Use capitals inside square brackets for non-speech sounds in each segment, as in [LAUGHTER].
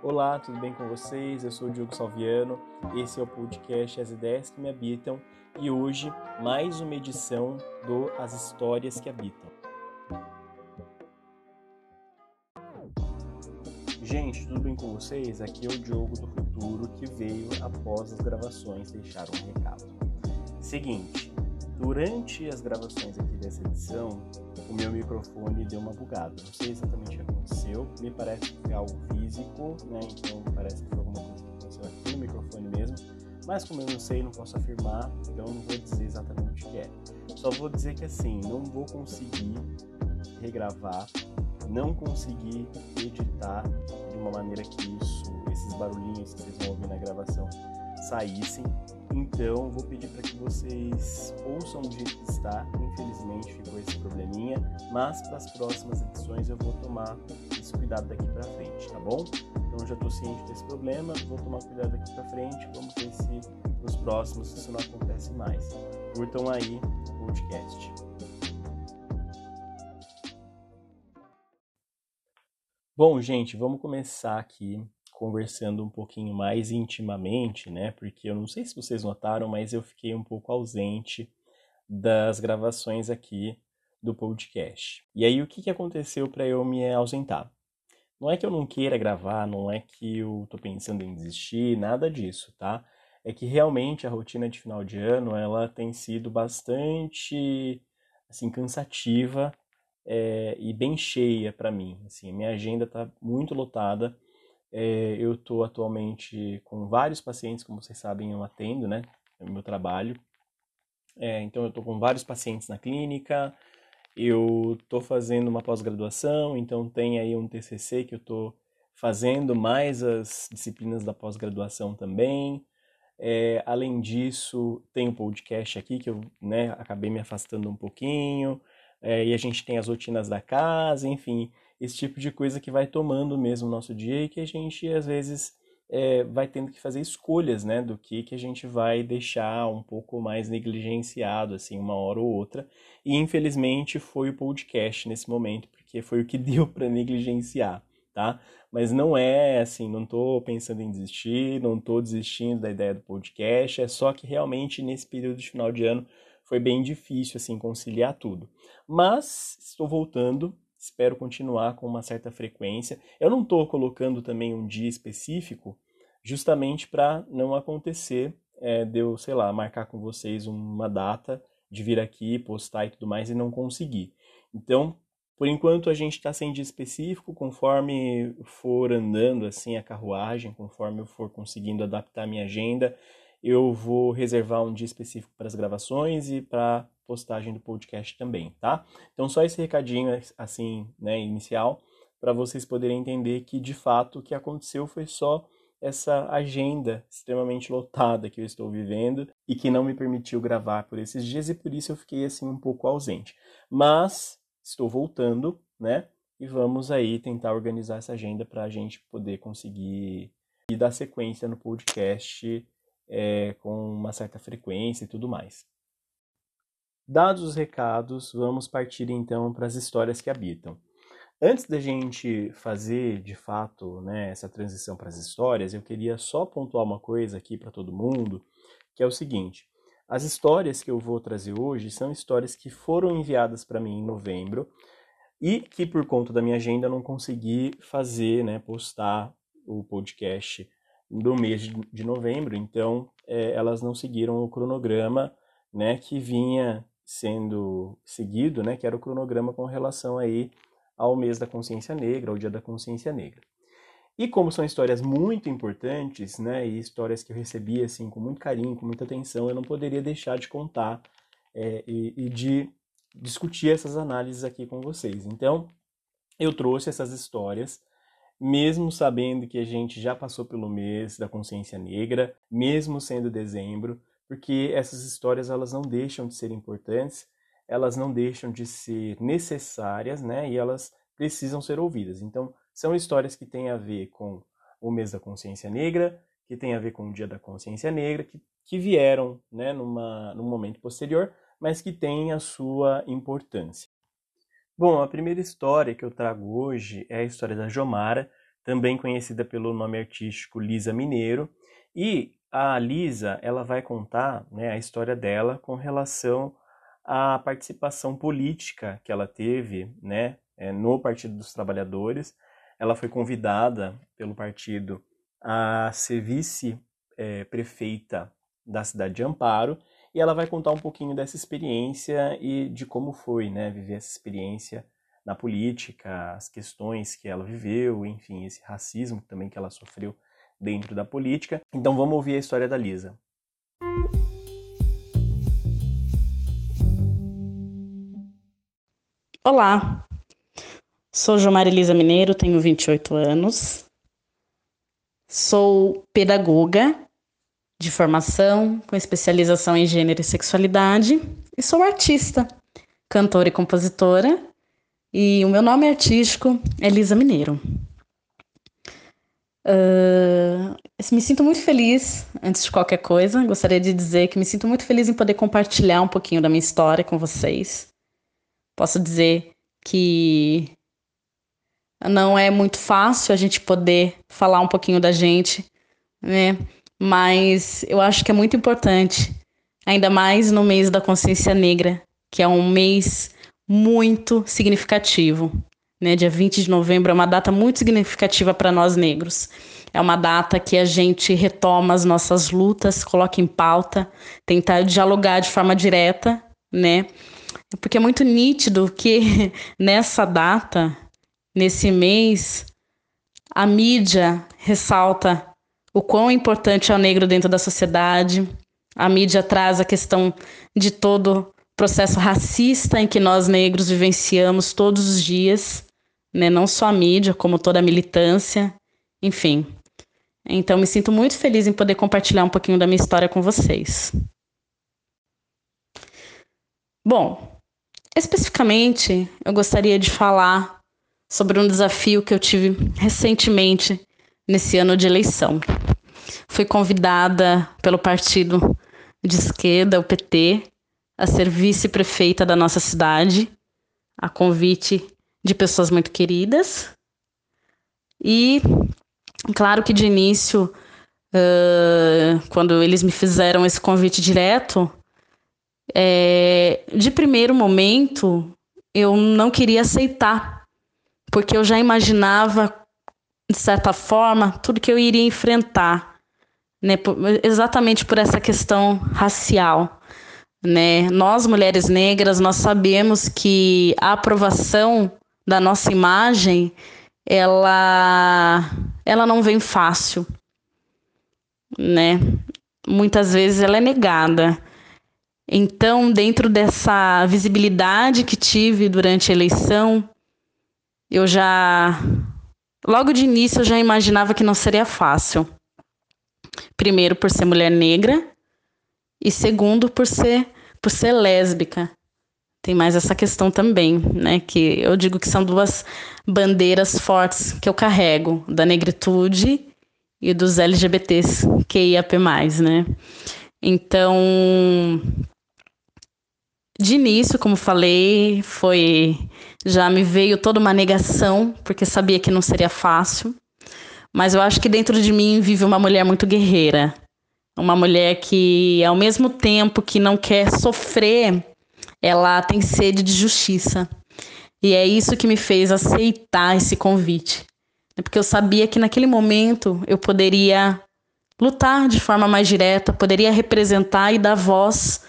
Olá, tudo bem com vocês? Eu sou o Diogo Salviano, esse é o podcast As Ideias que Me Habitam e hoje mais uma edição do As Histórias que Habitam. Gente, tudo bem com vocês? Aqui é o Diogo do Futuro que veio após as gravações deixar um recado. Seguinte, durante as gravações aqui dessa edição, o meu microfone deu uma bugada. Não sei exatamente que aconteceu, me parece que foi algo físico, né? Então parece que foi alguma coisa que aconteceu aqui no microfone mesmo. Mas como eu não sei, não posso afirmar, então não vou dizer exatamente o que é. Só vou dizer que assim, não vou conseguir regravar, não conseguir editar de uma maneira que isso, esses barulhinhos que vocês vão ouvir na gravação saíssem. Então, vou pedir para que vocês ouçam do jeito que está. Infelizmente, ficou esse probleminha, mas para as próximas edições eu vou tomar esse cuidado daqui para frente, tá bom? Então, já estou ciente desse problema, vou tomar cuidado daqui para frente. Vamos ver se nos próximos isso não acontece mais. Curtam aí o podcast. Bom, gente, vamos começar aqui conversando um pouquinho mais intimamente, né? Porque eu não sei se vocês notaram, mas eu fiquei um pouco ausente das gravações aqui do podcast. E aí o que, que aconteceu para eu me ausentar? Não é que eu não queira gravar, não é que eu tô pensando em desistir, nada disso, tá? É que realmente a rotina de final de ano ela tem sido bastante assim cansativa é, e bem cheia para mim. Assim, minha agenda está muito lotada é, eu estou atualmente com vários pacientes, como vocês sabem, eu atendo, né? É o meu trabalho. É, então, eu estou com vários pacientes na clínica, eu estou fazendo uma pós-graduação, então tem aí um TCC que eu estou fazendo, mais as disciplinas da pós-graduação também. É, além disso, tem um podcast aqui que eu né, acabei me afastando um pouquinho, é, e a gente tem as rotinas da casa, enfim esse tipo de coisa que vai tomando mesmo o nosso dia e que a gente às vezes é, vai tendo que fazer escolhas, né, do que que a gente vai deixar um pouco mais negligenciado, assim, uma hora ou outra. E infelizmente foi o podcast nesse momento, porque foi o que [LAUGHS] deu para negligenciar, tá? Mas não é assim, não estou pensando em desistir, não estou desistindo da ideia do podcast, é só que realmente nesse período de final de ano foi bem difícil assim conciliar tudo. Mas estou voltando espero continuar com uma certa frequência. Eu não estou colocando também um dia específico, justamente para não acontecer é, de eu, sei lá, marcar com vocês uma data de vir aqui, postar e tudo mais e não conseguir. Então, por enquanto a gente está sem dia específico, conforme for andando assim a carruagem, conforme eu for conseguindo adaptar a minha agenda, eu vou reservar um dia específico para as gravações e para postagem do podcast também, tá? Então só esse recadinho assim, né, inicial, para vocês poderem entender que de fato o que aconteceu foi só essa agenda extremamente lotada que eu estou vivendo e que não me permitiu gravar por esses dias e por isso eu fiquei assim um pouco ausente. Mas estou voltando, né? E vamos aí tentar organizar essa agenda para a gente poder conseguir e dar sequência no podcast é, com uma certa frequência e tudo mais. Dados os recados, vamos partir então para as histórias que habitam. Antes da gente fazer de fato né, essa transição para as histórias, eu queria só pontuar uma coisa aqui para todo mundo, que é o seguinte: as histórias que eu vou trazer hoje são histórias que foram enviadas para mim em novembro e que por conta da minha agenda eu não consegui fazer, né, postar o podcast do mês de novembro, então é, elas não seguiram o cronograma né, que vinha sendo seguido, né, que era o cronograma com relação aí ao mês da consciência negra, ao dia da consciência negra. E como são histórias muito importantes, né, e histórias que eu recebi assim com muito carinho, com muita atenção, eu não poderia deixar de contar é, e, e de discutir essas análises aqui com vocês. Então, eu trouxe essas histórias, mesmo sabendo que a gente já passou pelo mês da consciência negra, mesmo sendo dezembro, porque essas histórias elas não deixam de ser importantes, elas não deixam de ser necessárias, né? E elas precisam ser ouvidas. Então, são histórias que têm a ver com o mês da consciência negra, que tem a ver com o dia da consciência negra, que, que vieram, né, numa, num momento posterior, mas que têm a sua importância. Bom, a primeira história que eu trago hoje é a história da Jomara. também conhecida pelo nome artístico Lisa Mineiro. E a Lisa, ela vai contar né, a história dela com relação à participação política que ela teve né, é, no Partido dos Trabalhadores. Ela foi convidada pelo partido a ser vice-prefeita da cidade de Amparo e ela vai contar um pouquinho dessa experiência e de como foi né, viver essa experiência na política, as questões que ela viveu, enfim, esse racismo também que ela sofreu dentro da política. Então vamos ouvir a história da Lisa. Olá, sou Jomar Elisa Mineiro, tenho 28 anos, sou pedagoga de formação com especialização em gênero e sexualidade e sou artista, cantora e compositora e o meu nome artístico é Elisa Mineiro. Uh, me sinto muito feliz, antes de qualquer coisa, gostaria de dizer que me sinto muito feliz em poder compartilhar um pouquinho da minha história com vocês. Posso dizer que não é muito fácil a gente poder falar um pouquinho da gente, né? Mas eu acho que é muito importante, ainda mais no mês da consciência negra, que é um mês muito significativo. Né? Dia 20 de novembro é uma data muito significativa para nós negros. É uma data que a gente retoma as nossas lutas, coloca em pauta, tentar dialogar de forma direta, né? Porque é muito nítido que [LAUGHS] nessa data, nesse mês, a mídia ressalta o quão importante é o negro dentro da sociedade. A mídia traz a questão de todo processo racista em que nós negros vivenciamos todos os dias, né? não só a mídia, como toda a militância, enfim. Então, me sinto muito feliz em poder compartilhar um pouquinho da minha história com vocês. Bom, especificamente, eu gostaria de falar sobre um desafio que eu tive recentemente nesse ano de eleição. Fui convidada pelo partido de esquerda, o PT, a ser vice-prefeita da nossa cidade, a convite de pessoas muito queridas. E, claro que de início, uh, quando eles me fizeram esse convite direto, é, de primeiro momento eu não queria aceitar, porque eu já imaginava, de certa forma, tudo que eu iria enfrentar, né, exatamente por essa questão racial né? Nós mulheres negras, nós sabemos que a aprovação da nossa imagem, ela ela não vem fácil, né? Muitas vezes ela é negada. Então, dentro dessa visibilidade que tive durante a eleição, eu já logo de início eu já imaginava que não seria fácil. Primeiro por ser mulher negra, e segundo por ser por ser lésbica. Tem mais essa questão também, né? Que eu digo que são duas bandeiras fortes que eu carrego, da negritude e dos LGBTs QIAP+, né? Então, de início, como falei, foi já me veio toda uma negação, porque sabia que não seria fácil. Mas eu acho que dentro de mim vive uma mulher muito guerreira, uma mulher que, ao mesmo tempo que não quer sofrer, ela tem sede de justiça. E é isso que me fez aceitar esse convite. Porque eu sabia que naquele momento eu poderia lutar de forma mais direta, poderia representar e dar voz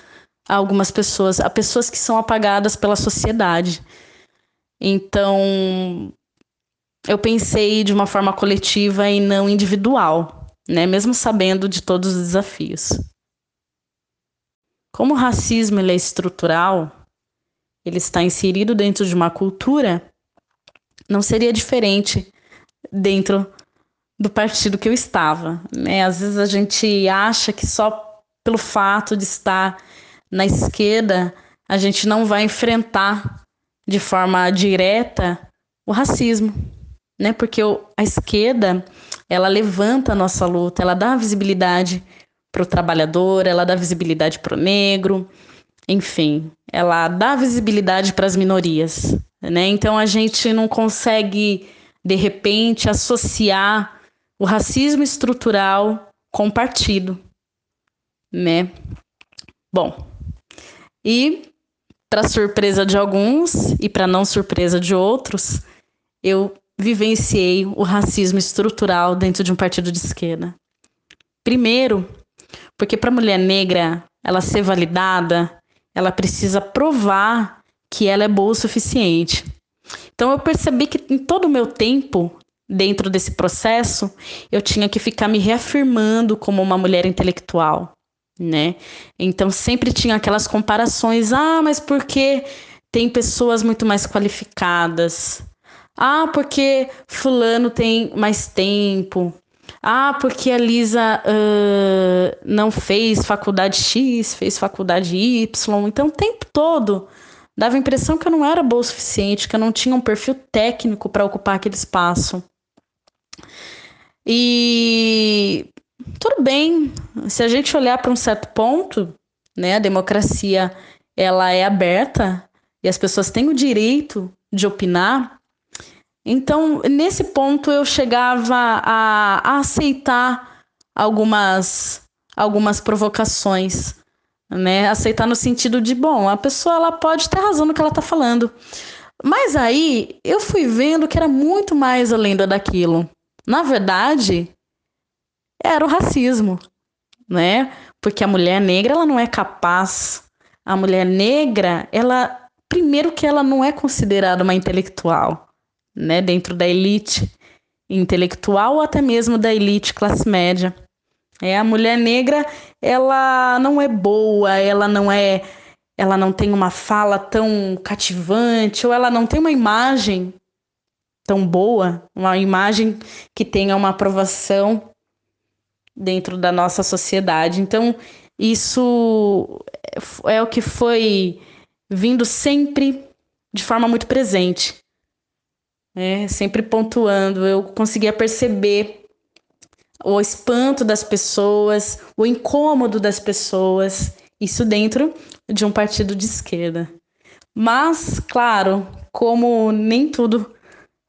a algumas pessoas, a pessoas que são apagadas pela sociedade. Então, eu pensei de uma forma coletiva e não individual né, mesmo sabendo de todos os desafios. Como o racismo ele é estrutural, ele está inserido dentro de uma cultura, não seria diferente dentro do partido que eu estava. Né? Às vezes a gente acha que só pelo fato de estar na esquerda a gente não vai enfrentar de forma direta o racismo, né? Porque a esquerda ela levanta a nossa luta, ela dá visibilidade para o trabalhador, ela dá visibilidade para o negro, enfim, ela dá visibilidade para as minorias, né? Então a gente não consegue de repente, associar o racismo estrutural com partido, né? Bom, e para surpresa de alguns e para não surpresa de outros, eu vivenciei o racismo estrutural dentro de um partido de esquerda. Primeiro, porque para a mulher negra ela ser validada, ela precisa provar que ela é boa o suficiente. Então eu percebi que em todo o meu tempo dentro desse processo, eu tinha que ficar me reafirmando como uma mulher intelectual, né? Então sempre tinha aquelas comparações, ah, mas porque tem pessoas muito mais qualificadas? Ah, porque fulano tem mais tempo. Ah, porque a Lisa uh, não fez faculdade X, fez faculdade Y. Então, o tempo todo dava a impressão que eu não era boa o suficiente, que eu não tinha um perfil técnico para ocupar aquele espaço. E tudo bem, se a gente olhar para um certo ponto, né, a democracia ela é aberta e as pessoas têm o direito de opinar. Então, nesse ponto eu chegava a, a aceitar algumas algumas provocações, né? Aceitar no sentido de, bom, a pessoa ela pode ter razão no que ela está falando. Mas aí eu fui vendo que era muito mais além daquilo. Na verdade, era o racismo, né? Porque a mulher negra ela não é capaz. A mulher negra, ela primeiro que ela não é considerada uma intelectual, né, dentro da elite intelectual ou até mesmo da elite classe média. É a mulher negra, ela não é boa, ela não é ela não tem uma fala tão cativante ou ela não tem uma imagem tão boa, uma imagem que tenha uma aprovação dentro da nossa sociedade. Então, isso é o que foi vindo sempre de forma muito presente, né? sempre pontuando. Eu conseguia perceber o espanto das pessoas, o incômodo das pessoas, isso dentro de um partido de esquerda. Mas, claro, como nem tudo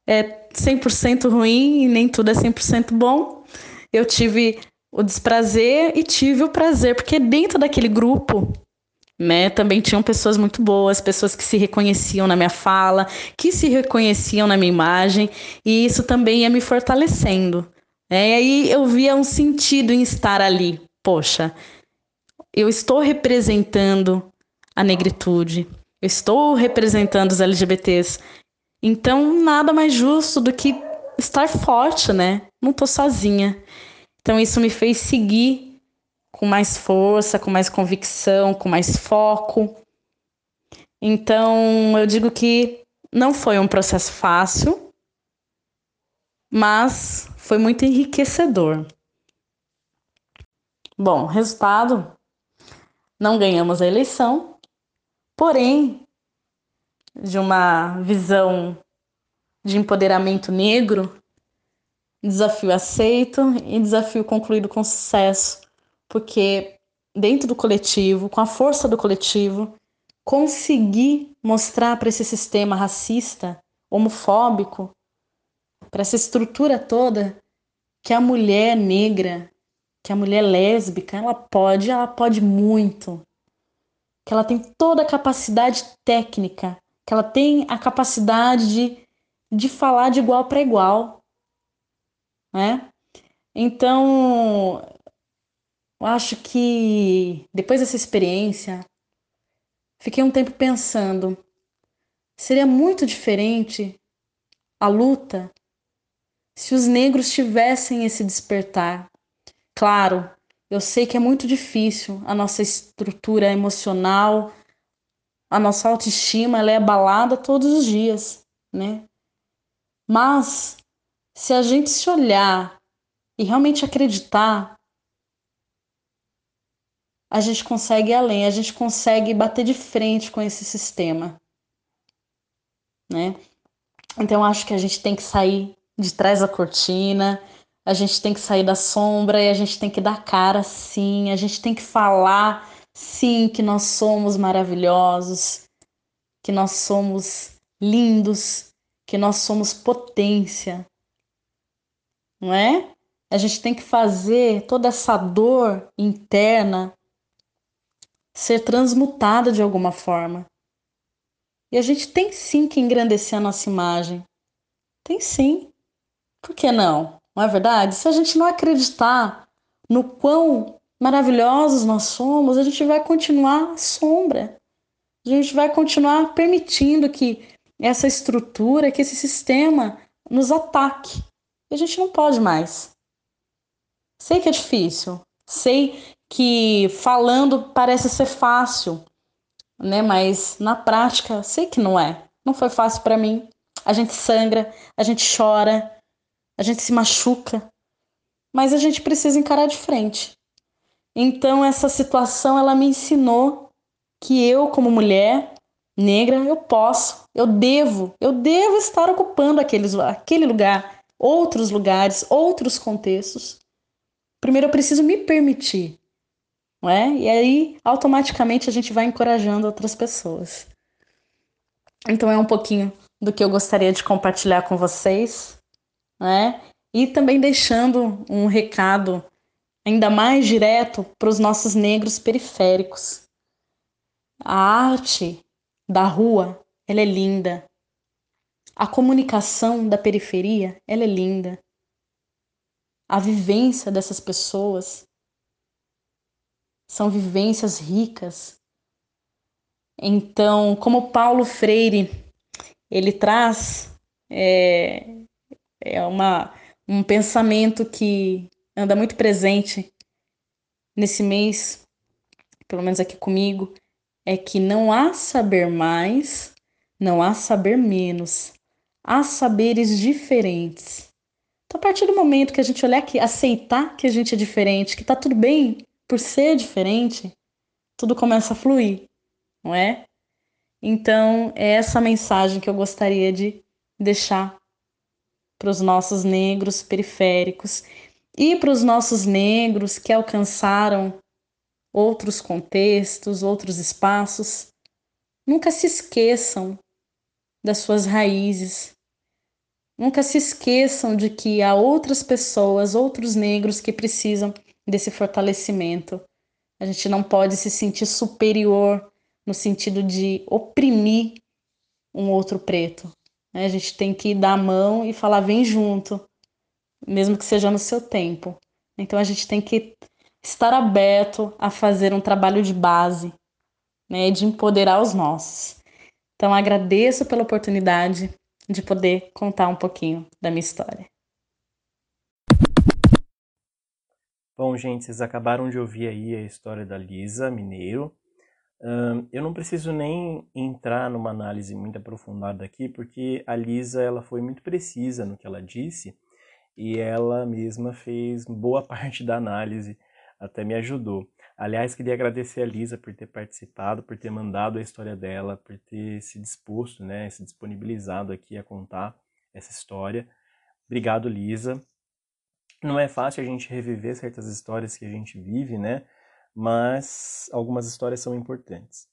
é 100% ruim e nem tudo é 100% bom. Eu tive o desprazer e tive o prazer, porque dentro daquele grupo, né, também tinham pessoas muito boas, pessoas que se reconheciam na minha fala, que se reconheciam na minha imagem, e isso também ia me fortalecendo. Né? E aí eu via um sentido em estar ali. Poxa, eu estou representando a negritude, eu estou representando os LGBTs, então, nada mais justo do que estar forte, né? Não tô sozinha. Então, isso me fez seguir com mais força, com mais convicção, com mais foco. Então, eu digo que não foi um processo fácil, mas foi muito enriquecedor. Bom, resultado: não ganhamos a eleição, porém, de uma visão de empoderamento negro, desafio aceito e desafio concluído com sucesso, porque dentro do coletivo, com a força do coletivo, consegui mostrar para esse sistema racista, homofóbico, para essa estrutura toda, que a mulher negra, que a mulher lésbica, ela pode, ela pode muito. Que ela tem toda a capacidade técnica que ela tem a capacidade de, de falar de igual para igual, né? Então, eu acho que depois dessa experiência, fiquei um tempo pensando, seria muito diferente a luta se os negros tivessem esse despertar. Claro, eu sei que é muito difícil a nossa estrutura emocional, a nossa autoestima ela é abalada todos os dias, né? Mas se a gente se olhar e realmente acreditar, a gente consegue ir além, a gente consegue bater de frente com esse sistema, né? Então acho que a gente tem que sair de trás da cortina, a gente tem que sair da sombra e a gente tem que dar cara sim, a gente tem que falar Sim, que nós somos maravilhosos, que nós somos lindos, que nós somos potência, não é? A gente tem que fazer toda essa dor interna ser transmutada de alguma forma. E a gente tem sim que engrandecer a nossa imagem. Tem sim. Por que não? Não é verdade? Se a gente não acreditar no quão maravilhosos nós somos, a gente vai continuar sombra. A gente vai continuar permitindo que essa estrutura, que esse sistema nos ataque. E a gente não pode mais. Sei que é difícil. Sei que falando parece ser fácil, né? Mas na prática, sei que não é. Não foi fácil para mim. A gente sangra, a gente chora, a gente se machuca, mas a gente precisa encarar de frente. Então essa situação ela me ensinou que eu como mulher negra eu posso, eu devo, eu devo estar ocupando aqueles, aquele lugar, outros lugares, outros contextos. Primeiro eu preciso me permitir, não é? E aí automaticamente a gente vai encorajando outras pessoas. Então é um pouquinho do que eu gostaria de compartilhar com vocês, né? E também deixando um recado ainda mais direto para os nossos negros periféricos. A arte da rua, ela é linda. A comunicação da periferia, ela é linda. A vivência dessas pessoas são vivências ricas. Então, como Paulo Freire ele traz é, é uma, um pensamento que anda muito presente nesse mês, pelo menos aqui comigo, é que não há saber mais, não há saber menos, há saberes diferentes. Então, a partir do momento que a gente olhar que aceitar que a gente é diferente, que tá tudo bem por ser diferente, tudo começa a fluir, não é? Então, é essa mensagem que eu gostaria de deixar para os nossos negros periféricos e para os nossos negros que alcançaram outros contextos, outros espaços. Nunca se esqueçam das suas raízes. Nunca se esqueçam de que há outras pessoas, outros negros que precisam desse fortalecimento. A gente não pode se sentir superior no sentido de oprimir um outro preto. Né? A gente tem que dar a mão e falar, vem junto, mesmo que seja no seu tempo. Então a gente tem que estar aberto a fazer um trabalho de base, né, de empoderar os nossos. Então agradeço pela oportunidade de poder contar um pouquinho da minha história. Bom, gente, vocês acabaram de ouvir aí a história da Lisa Mineiro eu não preciso nem entrar numa análise muito aprofundada aqui, porque a Lisa ela foi muito precisa no que ela disse e ela mesma fez boa [LAUGHS] parte da análise, até me ajudou. Aliás, queria agradecer a Lisa por ter participado, por ter mandado a história dela, por ter se disposto, né, se disponibilizado aqui a contar essa história. Obrigado, Lisa. Não é fácil a gente reviver certas histórias que a gente vive, né? mas algumas histórias são importantes.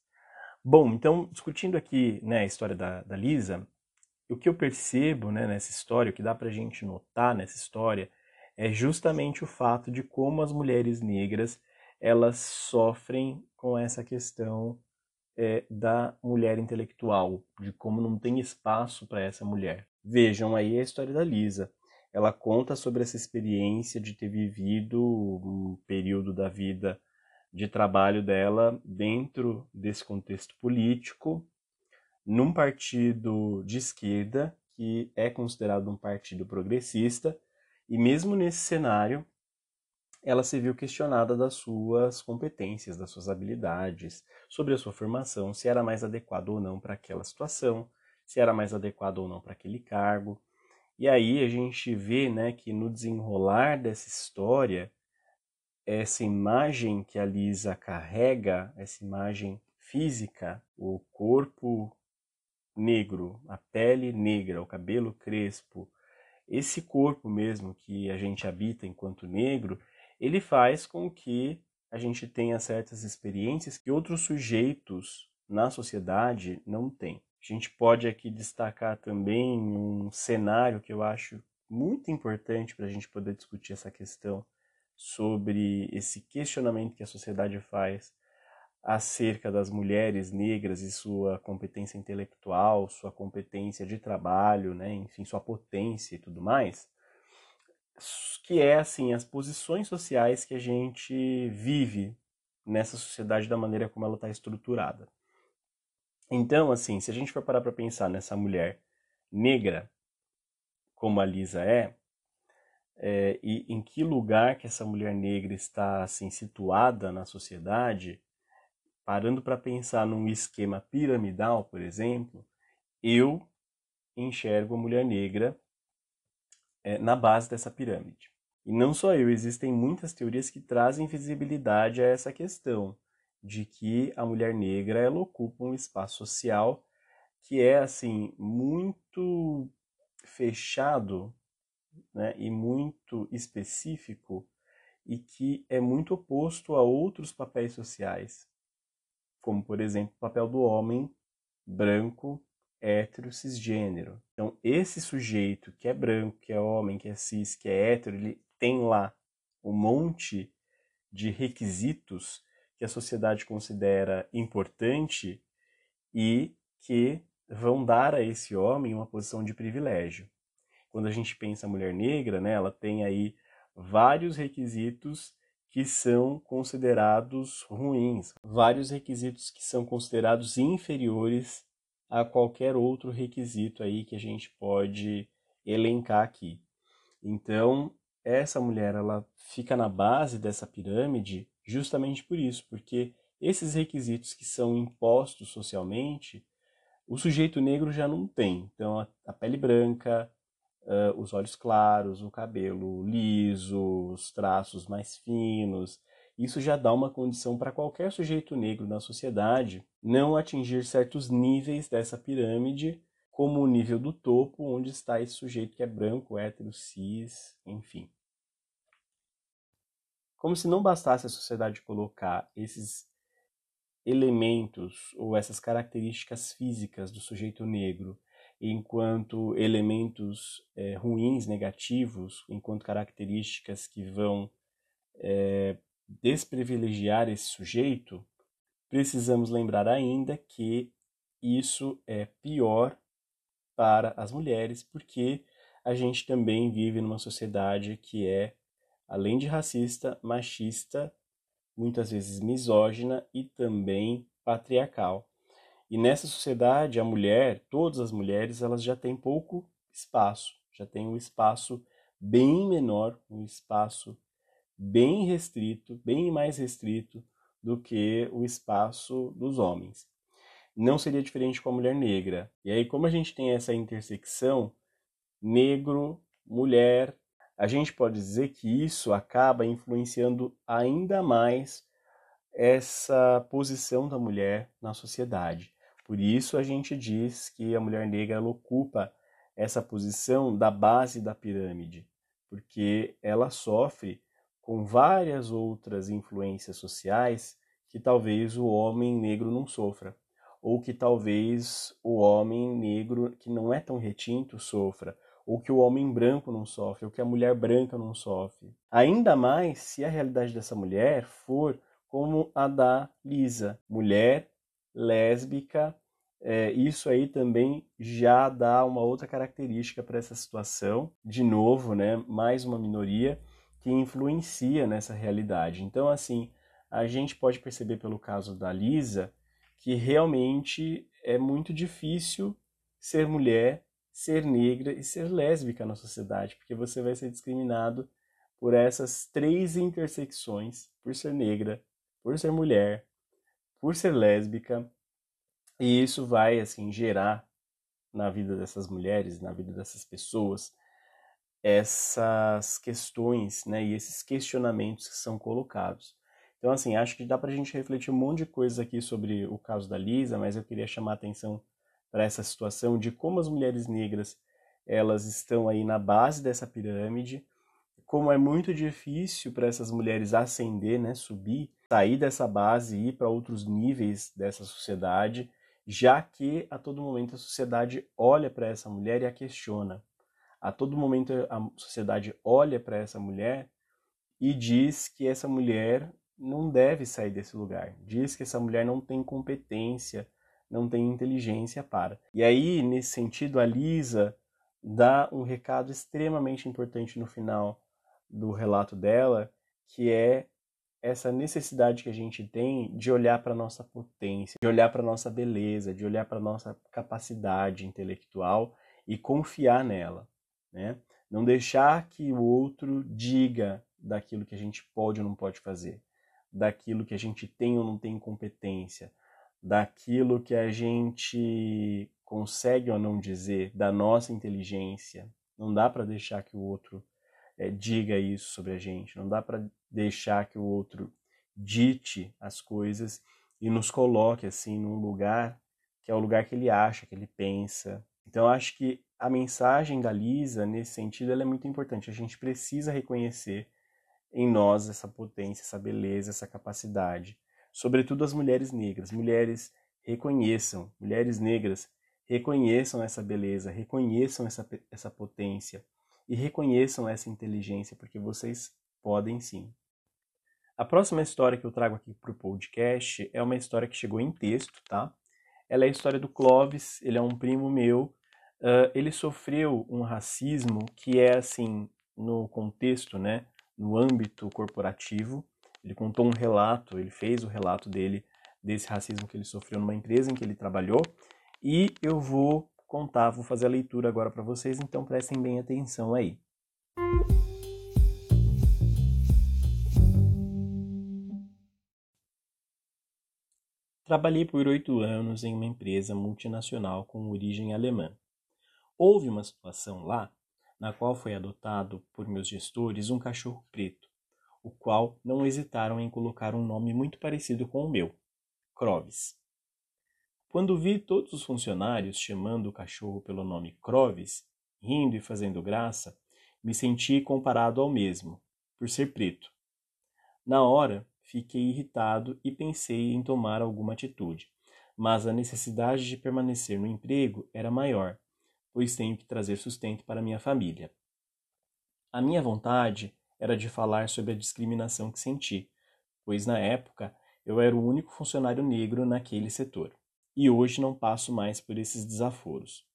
Bom, então, discutindo aqui né, a história da, da Lisa, o que eu percebo né, nessa história, o que dá para a gente notar nessa história, é justamente o fato de como as mulheres negras elas sofrem com essa questão é, da mulher intelectual, de como não tem espaço para essa mulher. Vejam aí a história da Lisa. Ela conta sobre essa experiência de ter vivido um período da vida de trabalho dela dentro desse contexto político, num partido de esquerda, que é considerado um partido progressista, e mesmo nesse cenário, ela se viu questionada das suas competências, das suas habilidades, sobre a sua formação, se era mais adequado ou não para aquela situação, se era mais adequado ou não para aquele cargo. E aí a gente vê né, que no desenrolar dessa história, essa imagem que a Lisa carrega, essa imagem física, o corpo negro, a pele negra, o cabelo crespo, esse corpo mesmo que a gente habita enquanto negro, ele faz com que a gente tenha certas experiências que outros sujeitos na sociedade não têm. A gente pode aqui destacar também um cenário que eu acho muito importante para a gente poder discutir essa questão sobre esse questionamento que a sociedade faz acerca das mulheres negras e sua competência intelectual, sua competência de trabalho, né, enfim, sua potência e tudo mais, que é assim as posições sociais que a gente vive nessa sociedade da maneira como ela está estruturada. Então, assim, se a gente for parar para pensar nessa mulher negra, como a Lisa é, é, e em que lugar que essa mulher negra está assim situada na sociedade, parando para pensar num esquema piramidal, por exemplo, eu enxergo a mulher negra é, na base dessa pirâmide. E não só eu, existem muitas teorias que trazem visibilidade a essa questão de que a mulher negra ela ocupa um espaço social que é assim muito fechado né, e muito específico e que é muito oposto a outros papéis sociais, como por exemplo o papel do homem branco, hétero, cisgênero. Então esse sujeito que é branco, que é homem, que é cis, que é hétero, ele tem lá um monte de requisitos que a sociedade considera importante e que vão dar a esse homem uma posição de privilégio. Quando a gente pensa a mulher negra, né, ela tem aí vários requisitos que são considerados ruins, vários requisitos que são considerados inferiores a qualquer outro requisito aí que a gente pode elencar aqui. Então, essa mulher ela fica na base dessa pirâmide justamente por isso, porque esses requisitos que são impostos socialmente, o sujeito negro já não tem. Então, a, a pele branca, uh, os olhos claros, o cabelo liso, os traços mais finos, isso já dá uma condição para qualquer sujeito negro na sociedade não atingir certos níveis dessa pirâmide, como o nível do topo, onde está esse sujeito que é branco, hétero, cis, enfim. Como se não bastasse a sociedade colocar esses elementos ou essas características físicas do sujeito negro enquanto elementos é, ruins, negativos, enquanto características que vão é, desprivilegiar esse sujeito, precisamos lembrar ainda que isso é pior para as mulheres, porque a gente também vive numa sociedade que é além de racista, machista, muitas vezes misógina e também patriarcal. E nessa sociedade, a mulher, todas as mulheres, elas já têm pouco espaço, já têm um espaço bem menor, um espaço bem restrito, bem mais restrito do que o espaço dos homens. Não seria diferente com a mulher negra. E aí, como a gente tem essa intersecção, negro, mulher, a gente pode dizer que isso acaba influenciando ainda mais essa posição da mulher na sociedade. Por isso a gente diz que a mulher negra ocupa essa posição da base da pirâmide, porque ela sofre com várias outras influências sociais que talvez o homem negro não sofra, ou que talvez o homem negro que não é tão retinto sofra, ou que o homem branco não sofre, ou que a mulher branca não sofre. Ainda mais se a realidade dessa mulher for como a da Lisa, mulher lésbica. É, isso aí também já dá uma outra característica para essa situação. De novo, né, mais uma minoria que influencia nessa realidade. Então, assim, a gente pode perceber pelo caso da Lisa que realmente é muito difícil ser mulher ser negra e ser lésbica na sociedade, porque você vai ser discriminado por essas três intersecções, por ser negra, por ser mulher, por ser lésbica, e isso vai assim gerar na vida dessas mulheres, na vida dessas pessoas, essas questões, né, e esses questionamentos que são colocados. Então, assim, acho que dá para a gente refletir um monte de coisas aqui sobre o caso da Lisa, mas eu queria chamar a atenção para essa situação de como as mulheres negras elas estão aí na base dessa pirâmide, como é muito difícil para essas mulheres ascender, né, subir, sair dessa base e ir para outros níveis dessa sociedade. já que a todo momento a sociedade olha para essa mulher e a questiona. A todo momento a sociedade olha para essa mulher e diz que essa mulher não deve sair desse lugar, diz que essa mulher não tem competência, não tem inteligência para. E aí, nesse sentido, a Lisa dá um recado extremamente importante no final do relato dela, que é essa necessidade que a gente tem de olhar para nossa potência, de olhar para nossa beleza, de olhar para nossa capacidade intelectual e confiar nela, né? Não deixar que o outro diga daquilo que a gente pode ou não pode fazer, daquilo que a gente tem ou não tem competência, daquilo que a gente consegue ou não dizer, da nossa inteligência. Não dá para deixar que o outro é, diga isso sobre a gente, não dá para deixar que o outro dite as coisas e nos coloque assim num lugar que é o lugar que ele acha, que ele pensa. Então acho que a mensagem da Lisa nesse sentido é muito importante. A gente precisa reconhecer em nós essa potência, essa beleza, essa capacidade sobretudo as mulheres negras. Mulheres reconheçam, mulheres negras reconheçam essa beleza, reconheçam essa, essa potência e reconheçam essa inteligência, porque vocês podem sim. A próxima história que eu trago aqui para o podcast é uma história que chegou em texto, tá? Ela é a história do Clóvis, ele é um primo meu. Uh, ele sofreu um racismo que é assim, no contexto, né, no âmbito corporativo, ele contou um relato, ele fez o relato dele desse racismo que ele sofreu numa empresa em que ele trabalhou. E eu vou contar, vou fazer a leitura agora para vocês, então prestem bem atenção aí. Trabalhei por oito anos em uma empresa multinacional com origem alemã. Houve uma situação lá na qual foi adotado por meus gestores um cachorro preto o qual não hesitaram em colocar um nome muito parecido com o meu, Croves. Quando vi todos os funcionários chamando o cachorro pelo nome Croves, rindo e fazendo graça, me senti comparado ao mesmo, por ser preto. Na hora, fiquei irritado e pensei em tomar alguma atitude, mas a necessidade de permanecer no emprego era maior, pois tenho que trazer sustento para minha família. A minha vontade era de falar sobre a discriminação que senti, pois na época eu era o único funcionário negro naquele setor, e hoje não passo mais por esses desaforos.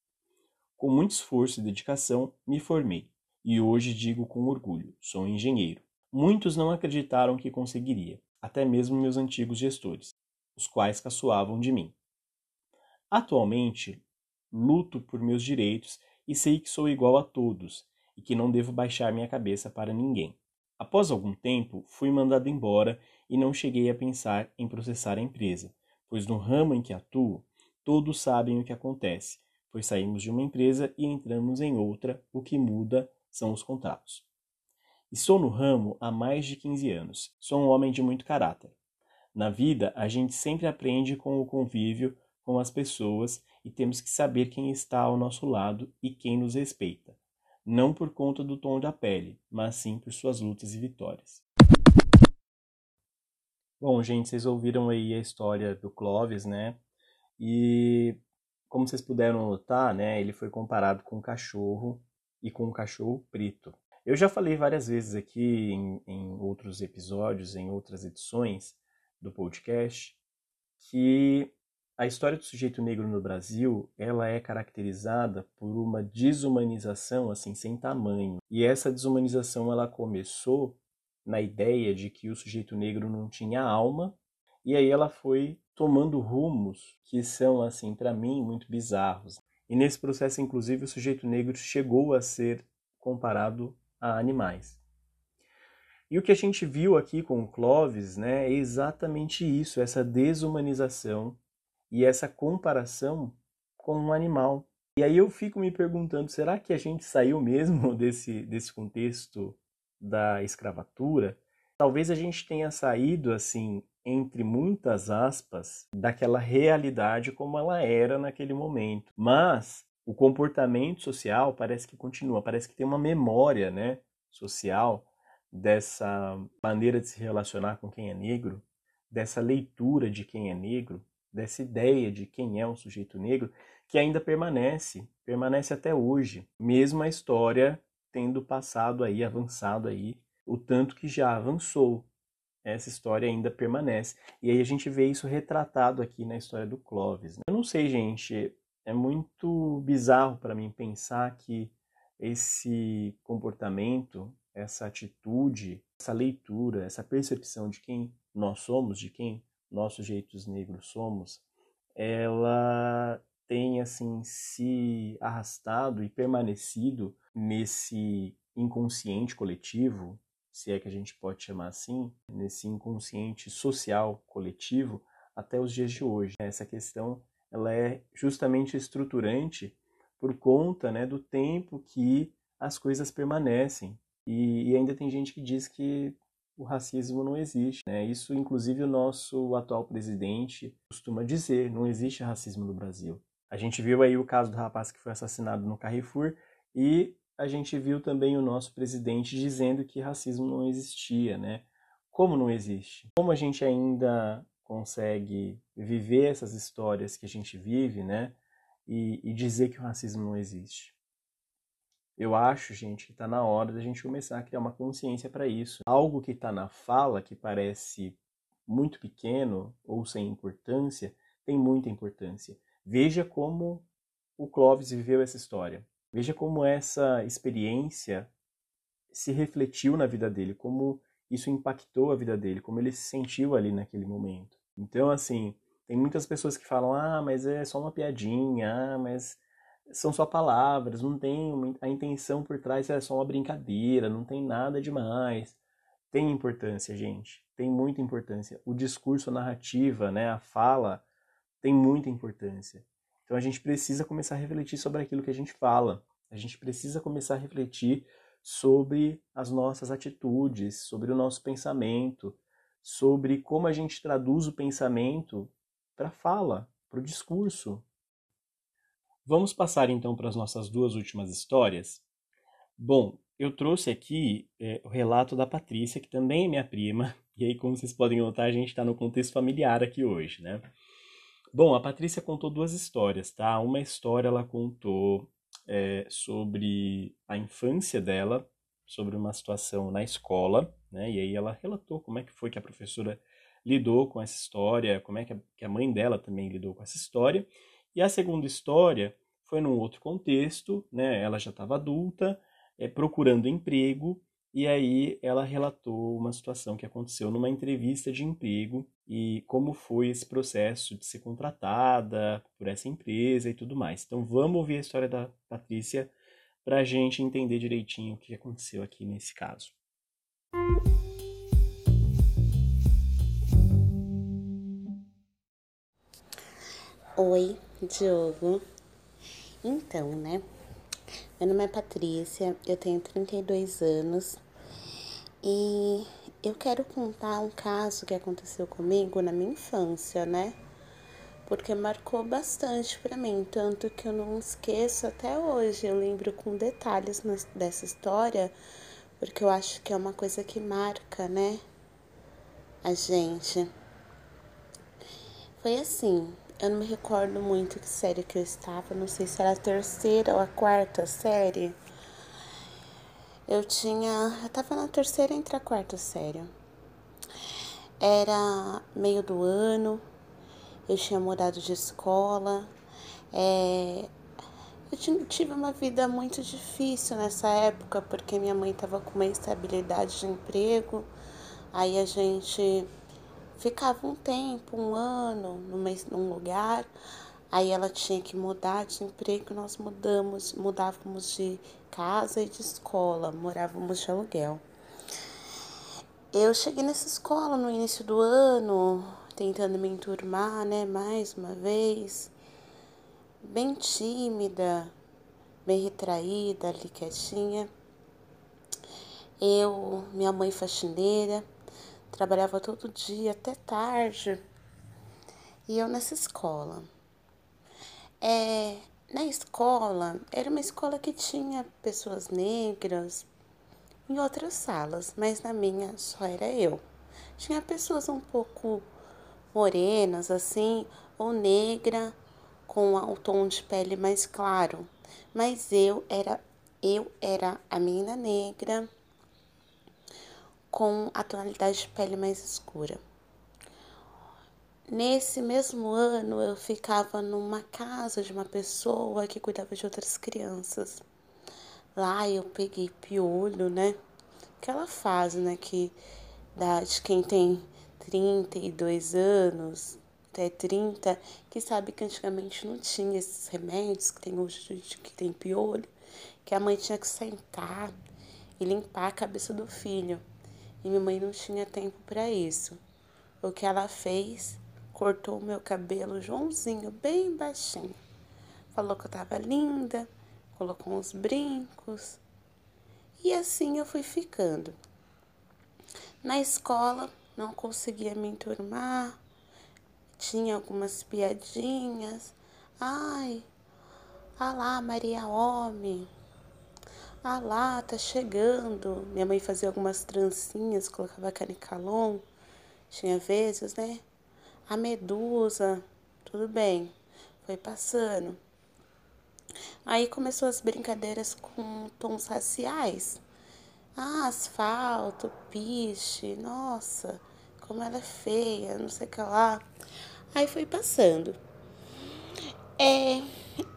Com muito esforço e dedicação, me formei, e hoje digo com orgulho: sou engenheiro. Muitos não acreditaram que conseguiria, até mesmo meus antigos gestores, os quais caçoavam de mim. Atualmente, luto por meus direitos e sei que sou igual a todos e que não devo baixar minha cabeça para ninguém. Após algum tempo, fui mandado embora e não cheguei a pensar em processar a empresa, pois no ramo em que atuo, todos sabem o que acontece, pois saímos de uma empresa e entramos em outra, o que muda são os contratos. Estou no ramo há mais de 15 anos. Sou um homem de muito caráter. Na vida, a gente sempre aprende com o convívio com as pessoas e temos que saber quem está ao nosso lado e quem nos respeita não por conta do tom da pele, mas sim por suas lutas e vitórias. Bom, gente, vocês ouviram aí a história do Clovis, né? E como vocês puderam notar, né, ele foi comparado com um cachorro e com um cachorro preto. Eu já falei várias vezes aqui em, em outros episódios, em outras edições do podcast, que a história do sujeito negro no Brasil, ela é caracterizada por uma desumanização assim sem tamanho. E essa desumanização ela começou na ideia de que o sujeito negro não tinha alma, e aí ela foi tomando rumos que são assim para mim muito bizarros. E nesse processo inclusive o sujeito negro chegou a ser comparado a animais. E o que a gente viu aqui com o Clovis, né, é exatamente isso, essa desumanização e essa comparação com um animal. E aí eu fico me perguntando, será que a gente saiu mesmo [LAUGHS] desse, desse contexto da escravatura? Talvez a gente tenha saído assim, entre muitas aspas, daquela realidade como ela era naquele momento. Mas o comportamento social parece que continua, parece que tem uma memória, né, social dessa maneira de se relacionar com quem é negro, dessa leitura de quem é negro, dessa ideia de quem é um sujeito negro, que ainda permanece, permanece até hoje, mesmo a história tendo passado aí, avançado aí, o tanto que já avançou. Essa história ainda permanece. E aí a gente vê isso retratado aqui na história do Clovis. Né? Eu não sei, gente, é muito bizarro para mim pensar que esse comportamento, essa atitude, essa leitura, essa percepção de quem nós somos, de quem nós sujeitos negros somos, ela tem assim se arrastado e permanecido nesse inconsciente coletivo, se é que a gente pode chamar assim, nesse inconsciente social coletivo até os dias de hoje. Essa questão ela é justamente estruturante por conta né, do tempo que as coisas permanecem. E, e ainda tem gente que diz que o racismo não existe. Né? Isso, inclusive, o nosso atual presidente costuma dizer: não existe racismo no Brasil. A gente viu aí o caso do rapaz que foi assassinado no Carrefour e a gente viu também o nosso presidente dizendo que racismo não existia, né? Como não existe? Como a gente ainda consegue viver essas histórias que a gente vive, né? E, e dizer que o racismo não existe? Eu acho, gente, que está na hora da gente começar a criar uma consciência para isso. Algo que está na fala, que parece muito pequeno ou sem importância, tem muita importância. Veja como o Clóvis viveu essa história. Veja como essa experiência se refletiu na vida dele, como isso impactou a vida dele, como ele se sentiu ali naquele momento. Então, assim, tem muitas pessoas que falam: ah, mas é só uma piadinha, ah, mas são só palavras, não tem a intenção por trás é só uma brincadeira, não tem nada demais. Tem importância, gente, tem muita importância. O discurso, a narrativa, né, a fala tem muita importância. Então a gente precisa começar a refletir sobre aquilo que a gente fala. A gente precisa começar a refletir sobre as nossas atitudes, sobre o nosso pensamento, sobre como a gente traduz o pensamento para fala, para o discurso, Vamos passar então para as nossas duas últimas histórias. Bom, eu trouxe aqui é, o relato da Patrícia, que também é minha prima, [LAUGHS] e aí, como vocês podem notar, a gente está no contexto familiar aqui hoje, né? Bom, a Patrícia contou duas histórias, tá? Uma história ela contou é, sobre a infância dela, sobre uma situação na escola, né? E aí ela relatou como é que foi que a professora lidou com essa história, como é que a mãe dela também lidou com essa história. E a segunda história foi num outro contexto, né? Ela já estava adulta, é, procurando emprego, e aí ela relatou uma situação que aconteceu numa entrevista de emprego e como foi esse processo de ser contratada por essa empresa e tudo mais. Então vamos ouvir a história da Patrícia para a gente entender direitinho o que aconteceu aqui nesse caso. Oi, Diogo. Então, né? Meu nome é Patrícia, eu tenho 32 anos e eu quero contar um caso que aconteceu comigo na minha infância, né? Porque marcou bastante para mim, tanto que eu não esqueço até hoje. Eu lembro com detalhes dessa história, porque eu acho que é uma coisa que marca, né? A gente. Foi assim, eu não me recordo muito que série que eu estava, não sei se era a terceira ou a quarta série. Eu tinha. Eu tava na terceira entre a quarta série. Era meio do ano, eu tinha mudado de escola. É, eu tive uma vida muito difícil nessa época, porque minha mãe estava com uma instabilidade de emprego. Aí a gente ficava um tempo, um ano, numa, num lugar, aí ela tinha que mudar de emprego, nós mudamos, mudávamos de casa e de escola, morávamos de aluguel. Eu cheguei nessa escola no início do ano, tentando me enturmar, né, mais uma vez, bem tímida, bem retraída, ali quietinha. Eu, minha mãe faxineira, trabalhava todo dia até tarde. E eu nessa escola. É, na escola, era uma escola que tinha pessoas negras em outras salas, mas na minha só era eu. Tinha pessoas um pouco morenas, assim, ou negra com o tom de pele mais claro. Mas eu era eu era a menina negra com a tonalidade de pele mais escura. Nesse mesmo ano, eu ficava numa casa de uma pessoa que cuidava de outras crianças. Lá eu peguei piolho, né? Aquela fase, né, que dá de quem tem 32 anos até 30, que sabe que antigamente não tinha esses remédios que tem hoje, que tem piolho, que a mãe tinha que sentar e limpar a cabeça do filho. E minha mãe não tinha tempo para isso. O que ela fez cortou o meu cabelo Joãozinho bem baixinho. Falou que eu tava linda, colocou uns brincos. E assim eu fui ficando. Na escola não conseguia me enturmar, tinha algumas piadinhas. Ai, ah lá, Maria Homem. Ah lá, tá chegando. Minha mãe fazia algumas trancinhas, colocava canicalon. Tinha vezes, né? a medusa, tudo bem, foi passando. Aí começou as brincadeiras com tons raciais. Ah, asfalto, piche, nossa, como ela é feia, não sei o que lá. Aí foi passando. É,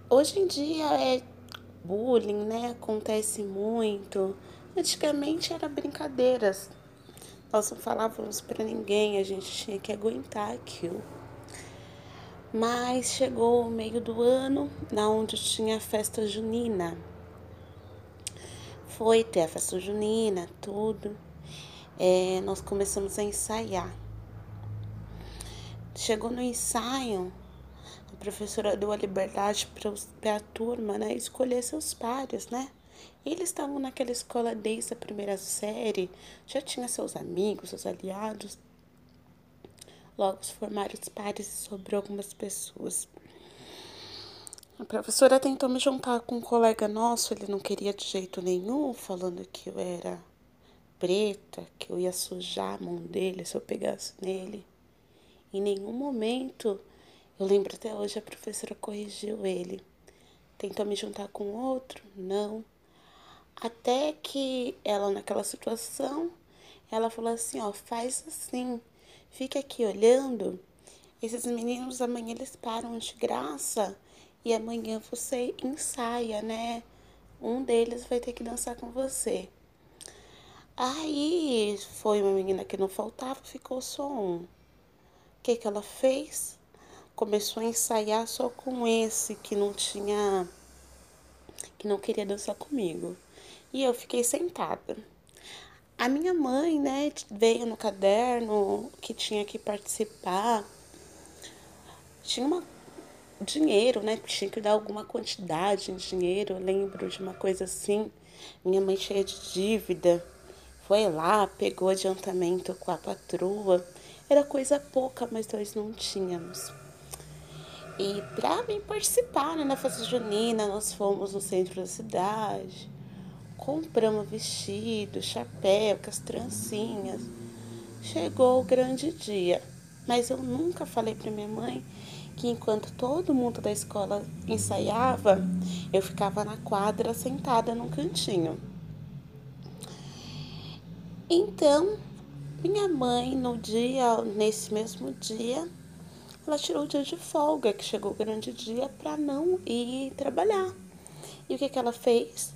hoje em dia é bullying, né? Acontece muito. Antigamente era brincadeiras nós não falávamos para ninguém, a gente tinha que aguentar aquilo. Mas chegou o meio do ano, na onde tinha a festa junina. Foi ter a festa junina, tudo. É, nós começamos a ensaiar. Chegou no ensaio, professora deu a liberdade para a turma né, escolher seus pares, né? Eles estavam naquela escola desde a primeira série, já tinha seus amigos, seus aliados. Logo se formaram os pares e sobrou algumas pessoas. A professora tentou me juntar com um colega nosso, ele não queria de jeito nenhum, falando que eu era preta, que eu ia sujar a mão dele se eu pegasse nele. Em nenhum momento, eu lembro até hoje, a professora corrigiu ele. Tentou me juntar com outro? Não. Até que ela, naquela situação, ela falou assim: ó, faz assim, fica aqui olhando. Esses meninos amanhã eles param de graça e amanhã você ensaia, né? Um deles vai ter que dançar com você. Aí foi uma menina que não faltava, ficou só um. O que, que ela fez? Começou a ensaiar só com esse que não tinha. que não queria dançar comigo e eu fiquei sentada. A minha mãe, né, veio no caderno que tinha que participar. Tinha uma dinheiro, né? Tinha que dar alguma quantidade em dinheiro. Eu lembro de uma coisa assim. Minha mãe cheia de dívida. Foi lá, pegou adiantamento com a patroa. Era coisa pouca, mas nós não tínhamos. E para mim participar né, na festa junina, nós fomos no centro da cidade compramos vestido, chapéu, com as trancinhas. Chegou o grande dia, mas eu nunca falei para minha mãe que enquanto todo mundo da escola ensaiava, eu ficava na quadra sentada num cantinho. Então, minha mãe, no dia, nesse mesmo dia, ela tirou o dia de folga, que chegou o grande dia, para não ir trabalhar. E o que, que ela fez?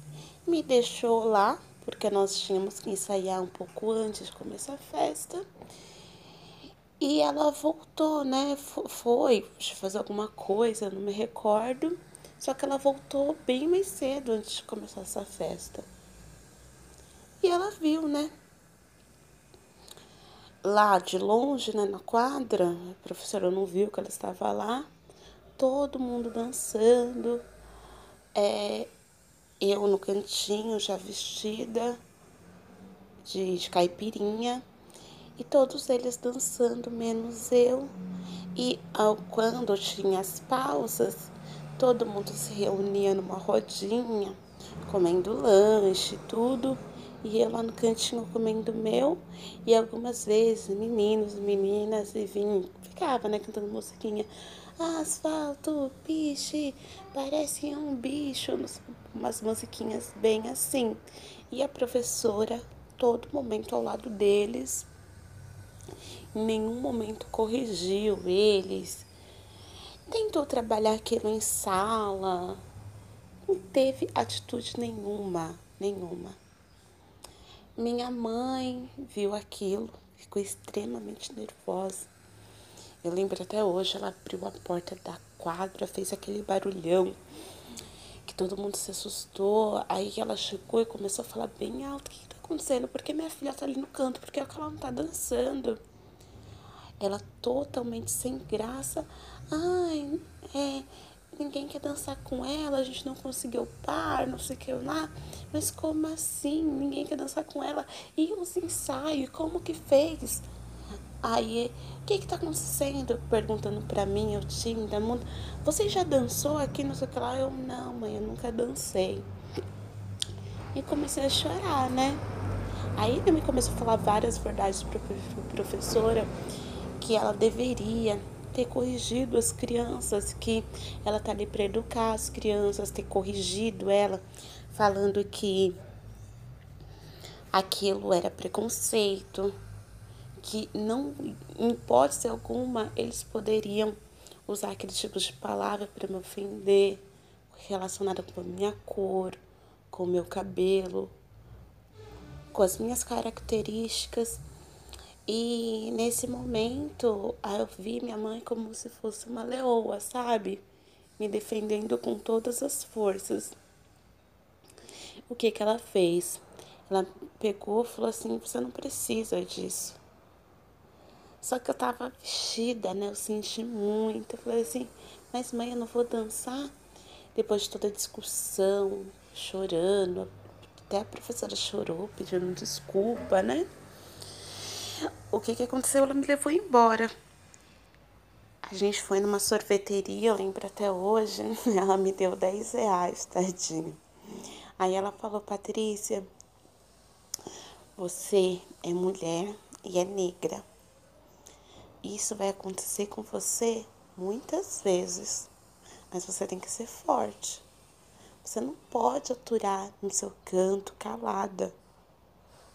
me deixou lá, porque nós tínhamos que ensaiar um pouco antes de começar a festa. E ela voltou, né? Foi fazer alguma coisa, não me recordo. Só que ela voltou bem mais cedo antes de começar essa festa. E ela viu, né? Lá de longe, né, na quadra, a professora não viu que ela estava lá. Todo mundo dançando. É, eu no cantinho já vestida de, de caipirinha e todos eles dançando, menos eu. E ao, quando tinha as pausas, todo mundo se reunia numa rodinha, comendo lanche, tudo. E eu lá no cantinho comendo meu. E algumas vezes, meninos, meninas, e vinham, ficava, né, cantando musiquinha. asfalto, piche, parece um bicho, umas musiquinhas bem assim. E a professora, todo momento ao lado deles, em nenhum momento corrigiu eles, tentou trabalhar aquilo em sala, não teve atitude nenhuma, nenhuma. Minha mãe viu aquilo, ficou extremamente nervosa. Eu lembro até hoje, ela abriu a porta da quadra, fez aquele barulhão que todo mundo se assustou. Aí ela chegou e começou a falar bem alto: O que está acontecendo? Por que minha filha tá ali no canto? Por que ela não tá dançando? Ela totalmente sem graça. Ai, é, ninguém quer dançar com ela, a gente não conseguiu par, não sei o que lá. Mas como assim? Ninguém quer dançar com ela? E os ensaios, como que fez? Aí, o que que tá acontecendo? Perguntando pra mim, eu tímida, mundo. Você já dançou aqui, não sei o que lá? Eu, não, mãe, eu nunca dancei. E comecei a chorar, né? Aí ele me começou a falar várias verdades pra professora, que ela deveria ter corrigido as crianças, que ela tá ali para educar as crianças, ter corrigido ela, falando que aquilo era preconceito, que não, em hipótese alguma, eles poderiam usar aqueles tipos de palavra para me ofender, relacionada com a minha cor, com o meu cabelo, com as minhas características. E nesse momento, eu vi minha mãe como se fosse uma leoa, sabe? Me defendendo com todas as forças. O que que ela fez? Ela pegou e falou assim: você não precisa disso. Só que eu tava vestida, né? Eu senti muito. Eu falei assim, mas mãe, eu não vou dançar? Depois de toda a discussão, chorando, até a professora chorou, pedindo desculpa, né? O que que aconteceu? Ela me levou embora. A gente foi numa sorveteria, eu lembro até hoje. [LAUGHS] Ela me deu 10 reais, tadinho. Aí ela falou, Patrícia, você é mulher e é negra. Isso vai acontecer com você muitas vezes, mas você tem que ser forte. Você não pode aturar no seu canto calada.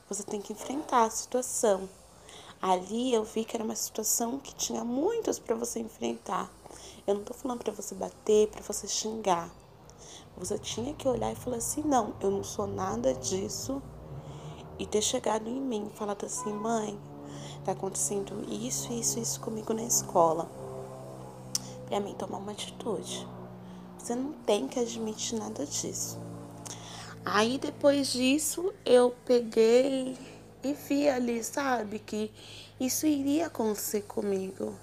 Você tem que enfrentar a situação. Ali eu vi que era uma situação que tinha muitos para você enfrentar. Eu não tô falando para você bater, para você xingar. Você tinha que olhar e falar assim: não, eu não sou nada disso. E ter chegado em mim falado assim: mãe, tá acontecendo isso, isso, isso comigo na escola. Para mim tomar uma atitude. Você não tem que admitir nada disso. Aí depois disso eu peguei e vi ali, sabe, que isso iria acontecer comigo.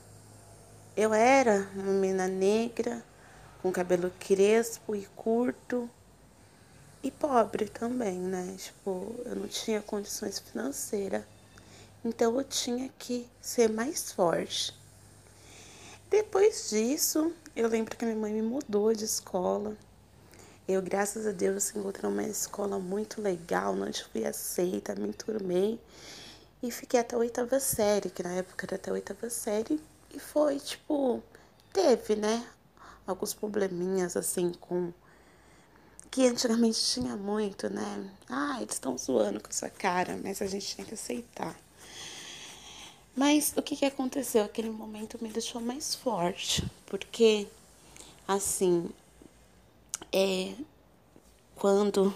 Eu era uma menina negra, com cabelo crespo e curto, e pobre também, né? Tipo, eu não tinha condições financeiras. Então eu tinha que ser mais forte. Depois disso, eu lembro que minha mãe me mudou de escola. Eu, graças a Deus, encontrei uma escola muito legal, onde fui aceita, me enturmei e fiquei até a oitava série, que na época era até a oitava série, e foi tipo, teve, né, alguns probleminhas assim com. Que antigamente tinha muito, né? Ah, eles estão zoando com sua cara, mas a gente tinha que aceitar. Mas o que, que aconteceu? Aquele momento me deixou mais forte, porque, assim, é, quando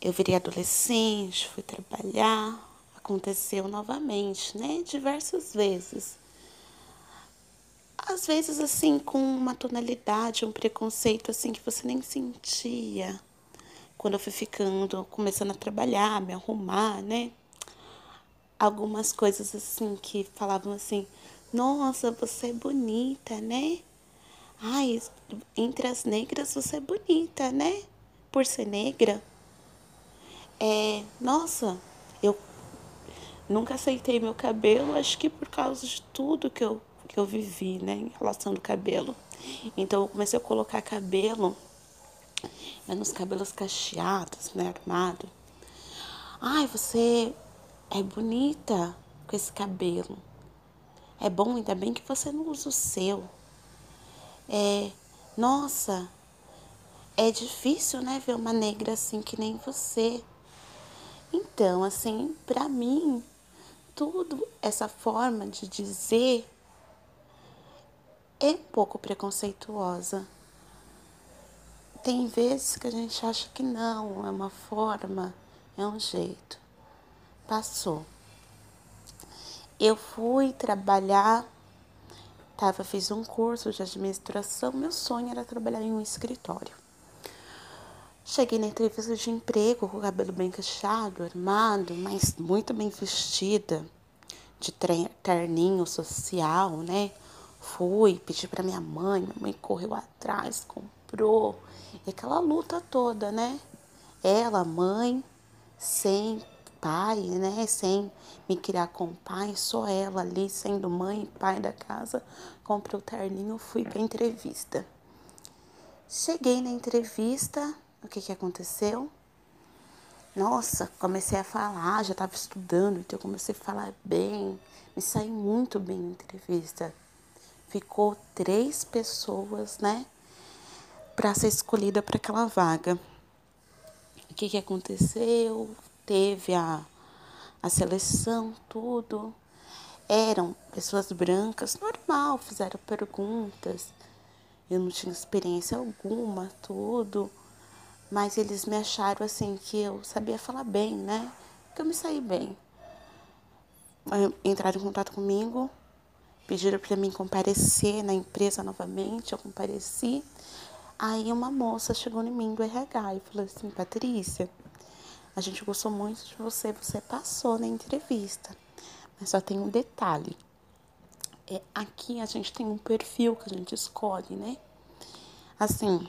eu virei adolescente, fui trabalhar, aconteceu novamente, né? Diversas vezes. Às vezes, assim, com uma tonalidade, um preconceito, assim, que você nem sentia. Quando eu fui ficando, começando a trabalhar, me arrumar, né? algumas coisas assim que falavam assim: Nossa, você é bonita, né? Ai, entre as negras você é bonita, né? Por ser negra. É, nossa, eu nunca aceitei meu cabelo, acho que por causa de tudo que eu, que eu vivi, né, em relação do cabelo. Então eu comecei a colocar cabelo, é, nos cabelos cacheados, né, armado. Ai, você é bonita com esse cabelo. É bom, ainda bem que você não usa o seu. É, nossa, é difícil, né, ver uma negra assim que nem você. Então, assim, para mim, tudo essa forma de dizer é um pouco preconceituosa. Tem vezes que a gente acha que não, é uma forma, é um jeito. Passou. Eu fui trabalhar, tava, fiz um curso de administração, meu sonho era trabalhar em um escritório. Cheguei na entrevista de emprego com o cabelo bem cacheado, armado, mas muito bem vestida, de terninho social, né? Fui, pedi para minha mãe, minha mãe correu atrás, comprou. E aquela luta toda, né? Ela, mãe, sem pai, né? Sem me criar com pai, só ela ali, sendo mãe e pai da casa, comprei o terninho, fui pra entrevista. Cheguei na entrevista, o que que aconteceu? Nossa, comecei a falar, já estava estudando, então eu comecei a falar bem, me saí muito bem na entrevista. Ficou três pessoas, né, para ser escolhida para aquela vaga. O que que aconteceu? Teve a, a seleção, tudo. Eram pessoas brancas, normal, fizeram perguntas. Eu não tinha experiência alguma, tudo. Mas eles me acharam assim que eu sabia falar bem, né? Que eu me saí bem. Entraram em contato comigo, pediram para mim comparecer na empresa novamente, eu compareci. Aí uma moça chegou em mim do RH e falou assim, Patrícia, a gente gostou muito de você, você passou na entrevista. Mas só tem um detalhe. É, aqui a gente tem um perfil que a gente escolhe, né? Assim,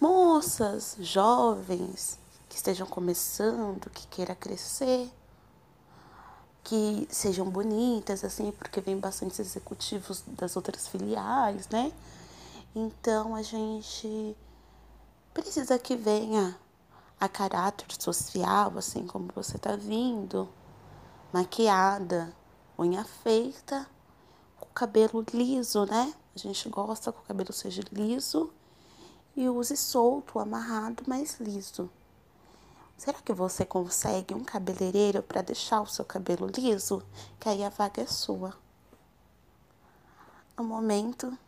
moças, jovens que estejam começando, que queira crescer, que sejam bonitas, assim, porque vem bastante executivos das outras filiais, né? Então a gente precisa que venha a caráter social, assim como você tá vindo, maquiada, unha feita, com o cabelo liso, né? A gente gosta que o cabelo seja liso e use solto, amarrado, mas liso. Será que você consegue um cabeleireiro para deixar o seu cabelo liso? Que aí a vaga é sua. No momento,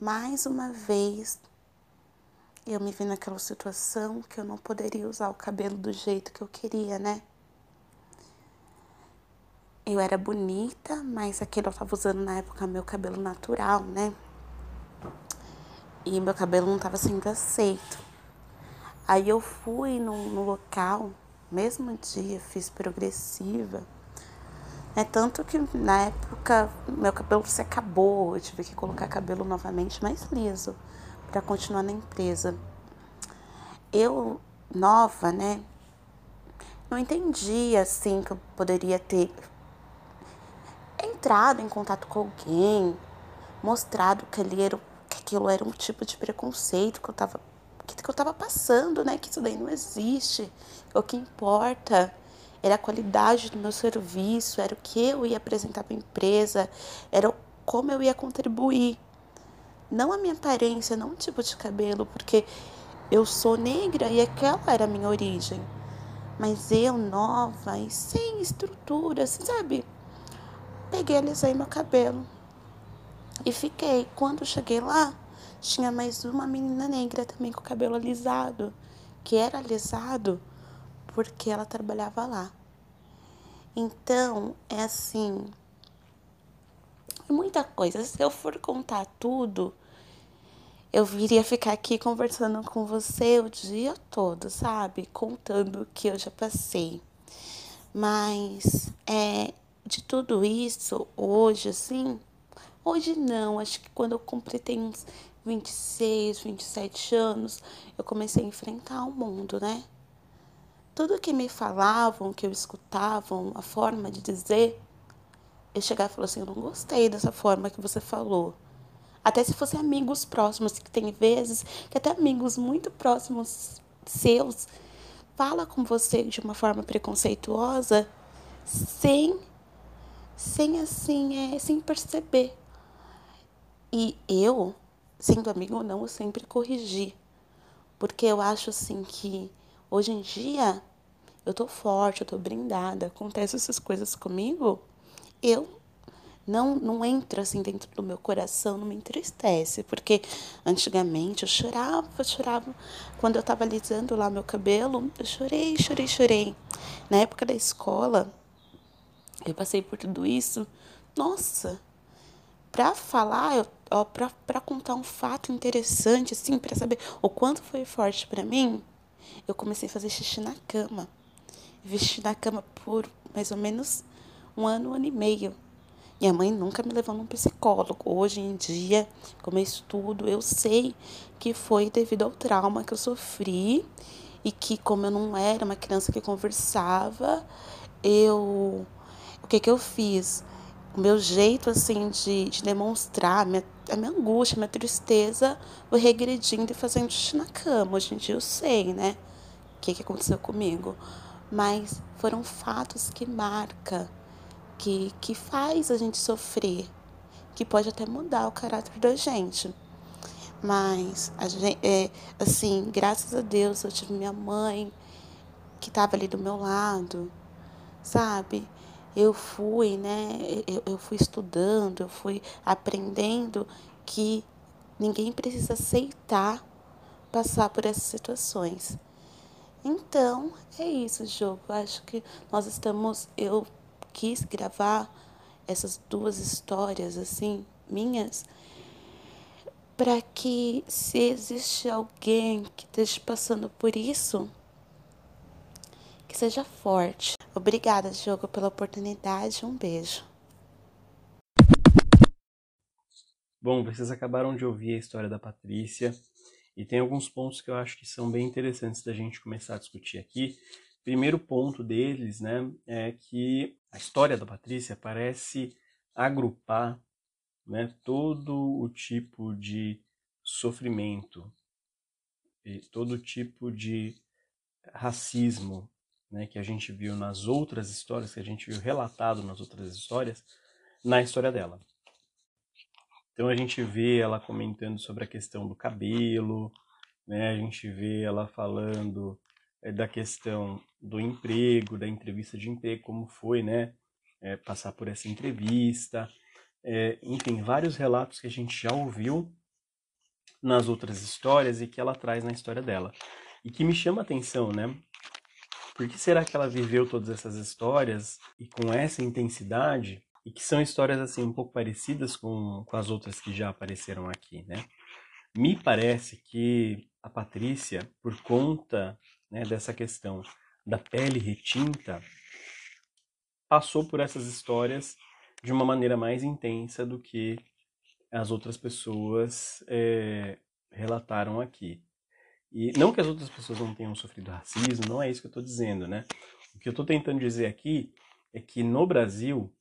mais uma vez, eu me vi naquela situação que eu não poderia usar o cabelo do jeito que eu queria, né? Eu era bonita, mas aquilo eu tava usando na época meu cabelo natural, né? E meu cabelo não tava sendo aceito. Aí eu fui no, no local, mesmo dia, fiz progressiva. É tanto que na época meu cabelo se acabou, eu tive que colocar cabelo novamente mais liso para continuar na empresa. Eu, nova, né? Não entendi assim que eu poderia ter entrado em contato com alguém, mostrado que, era, que aquilo era um tipo de preconceito que eu tava, que, que eu tava passando, né? Que isso daí não existe. O que importa era a qualidade do meu serviço, era o que eu ia apresentar para a empresa, era como eu ia contribuir não a minha aparência, não o tipo de cabelo, porque eu sou negra e aquela era a minha origem. Mas eu, nova e sem estrutura, assim, sabe? Peguei, alisei meu cabelo e fiquei. Quando cheguei lá, tinha mais uma menina negra também com cabelo alisado, que era alisado porque ela trabalhava lá. Então, é assim, muita coisa. Se eu for contar tudo, eu viria ficar aqui conversando com você o dia todo, sabe? Contando o que eu já passei. Mas é, de tudo isso, hoje, assim, hoje não, acho que quando eu completei uns 26, 27 anos, eu comecei a enfrentar o mundo, né? Tudo que me falavam, que eu escutavam, a forma de dizer, eu chegava e falava assim: eu não gostei dessa forma que você falou. Até se fossem amigos próximos, que tem vezes que até amigos muito próximos seus fala com você de uma forma preconceituosa sem sem assim, é, sem perceber. E eu, sendo amigo ou não, eu sempre corrigi. Porque eu acho assim que hoje em dia eu tô forte, eu tô brindada, acontecem essas coisas comigo, eu não não entra assim dentro do meu coração, não me entristece, porque antigamente eu chorava, chorava quando eu tava alisando lá meu cabelo, eu chorei, chorei, chorei. Na época da escola, eu passei por tudo isso. Nossa, para falar, ó, pra contar um fato interessante, assim, para saber o quanto foi forte para mim, eu comecei a fazer xixi na cama. Vesti na cama por mais ou menos um ano, um ano e meio. Minha mãe nunca me levou num psicólogo. Hoje em dia, como eu estudo, eu sei que foi devido ao trauma que eu sofri e que, como eu não era uma criança que conversava, eu. O que, que eu fiz? O meu jeito, assim, de, de demonstrar a minha, a minha angústia, a minha tristeza, foi regredindo e fazendo xixi na cama. Hoje em dia eu sei, né? O que, que aconteceu comigo. Mas foram fatos que marcam que, que faz a gente sofrer, que pode até mudar o caráter da gente. Mas, a gente, é, assim, graças a Deus eu tive minha mãe que estava ali do meu lado, sabe? Eu fui, né? Eu, eu fui estudando, eu fui aprendendo que ninguém precisa aceitar passar por essas situações. Então, é isso, jogo. Acho que nós estamos. Eu quis gravar essas duas histórias assim minhas para que se existe alguém que esteja passando por isso que seja forte. Obrigada, Diogo, pela oportunidade. Um beijo. Bom, vocês acabaram de ouvir a história da Patrícia e tem alguns pontos que eu acho que são bem interessantes da gente começar a discutir aqui. Primeiro ponto deles, né, é que a história da Patrícia parece agrupar né, todo o tipo de sofrimento, e todo tipo de racismo né, que a gente viu nas outras histórias, que a gente viu relatado nas outras histórias, na história dela. Então a gente vê ela comentando sobre a questão do cabelo, né, a gente vê ela falando é, da questão do emprego, da entrevista de emprego, como foi, né? É, passar por essa entrevista. É, enfim, vários relatos que a gente já ouviu nas outras histórias e que ela traz na história dela. E que me chama a atenção, né? Por que será que ela viveu todas essas histórias e com essa intensidade? E que são histórias assim um pouco parecidas com, com as outras que já apareceram aqui, né? Me parece que a Patrícia, por conta né, dessa questão da pele retinta, passou por essas histórias de uma maneira mais intensa do que as outras pessoas é, relataram aqui. E não que as outras pessoas não tenham sofrido racismo, não é isso que eu estou dizendo, né? O que eu estou tentando dizer aqui é que no Brasil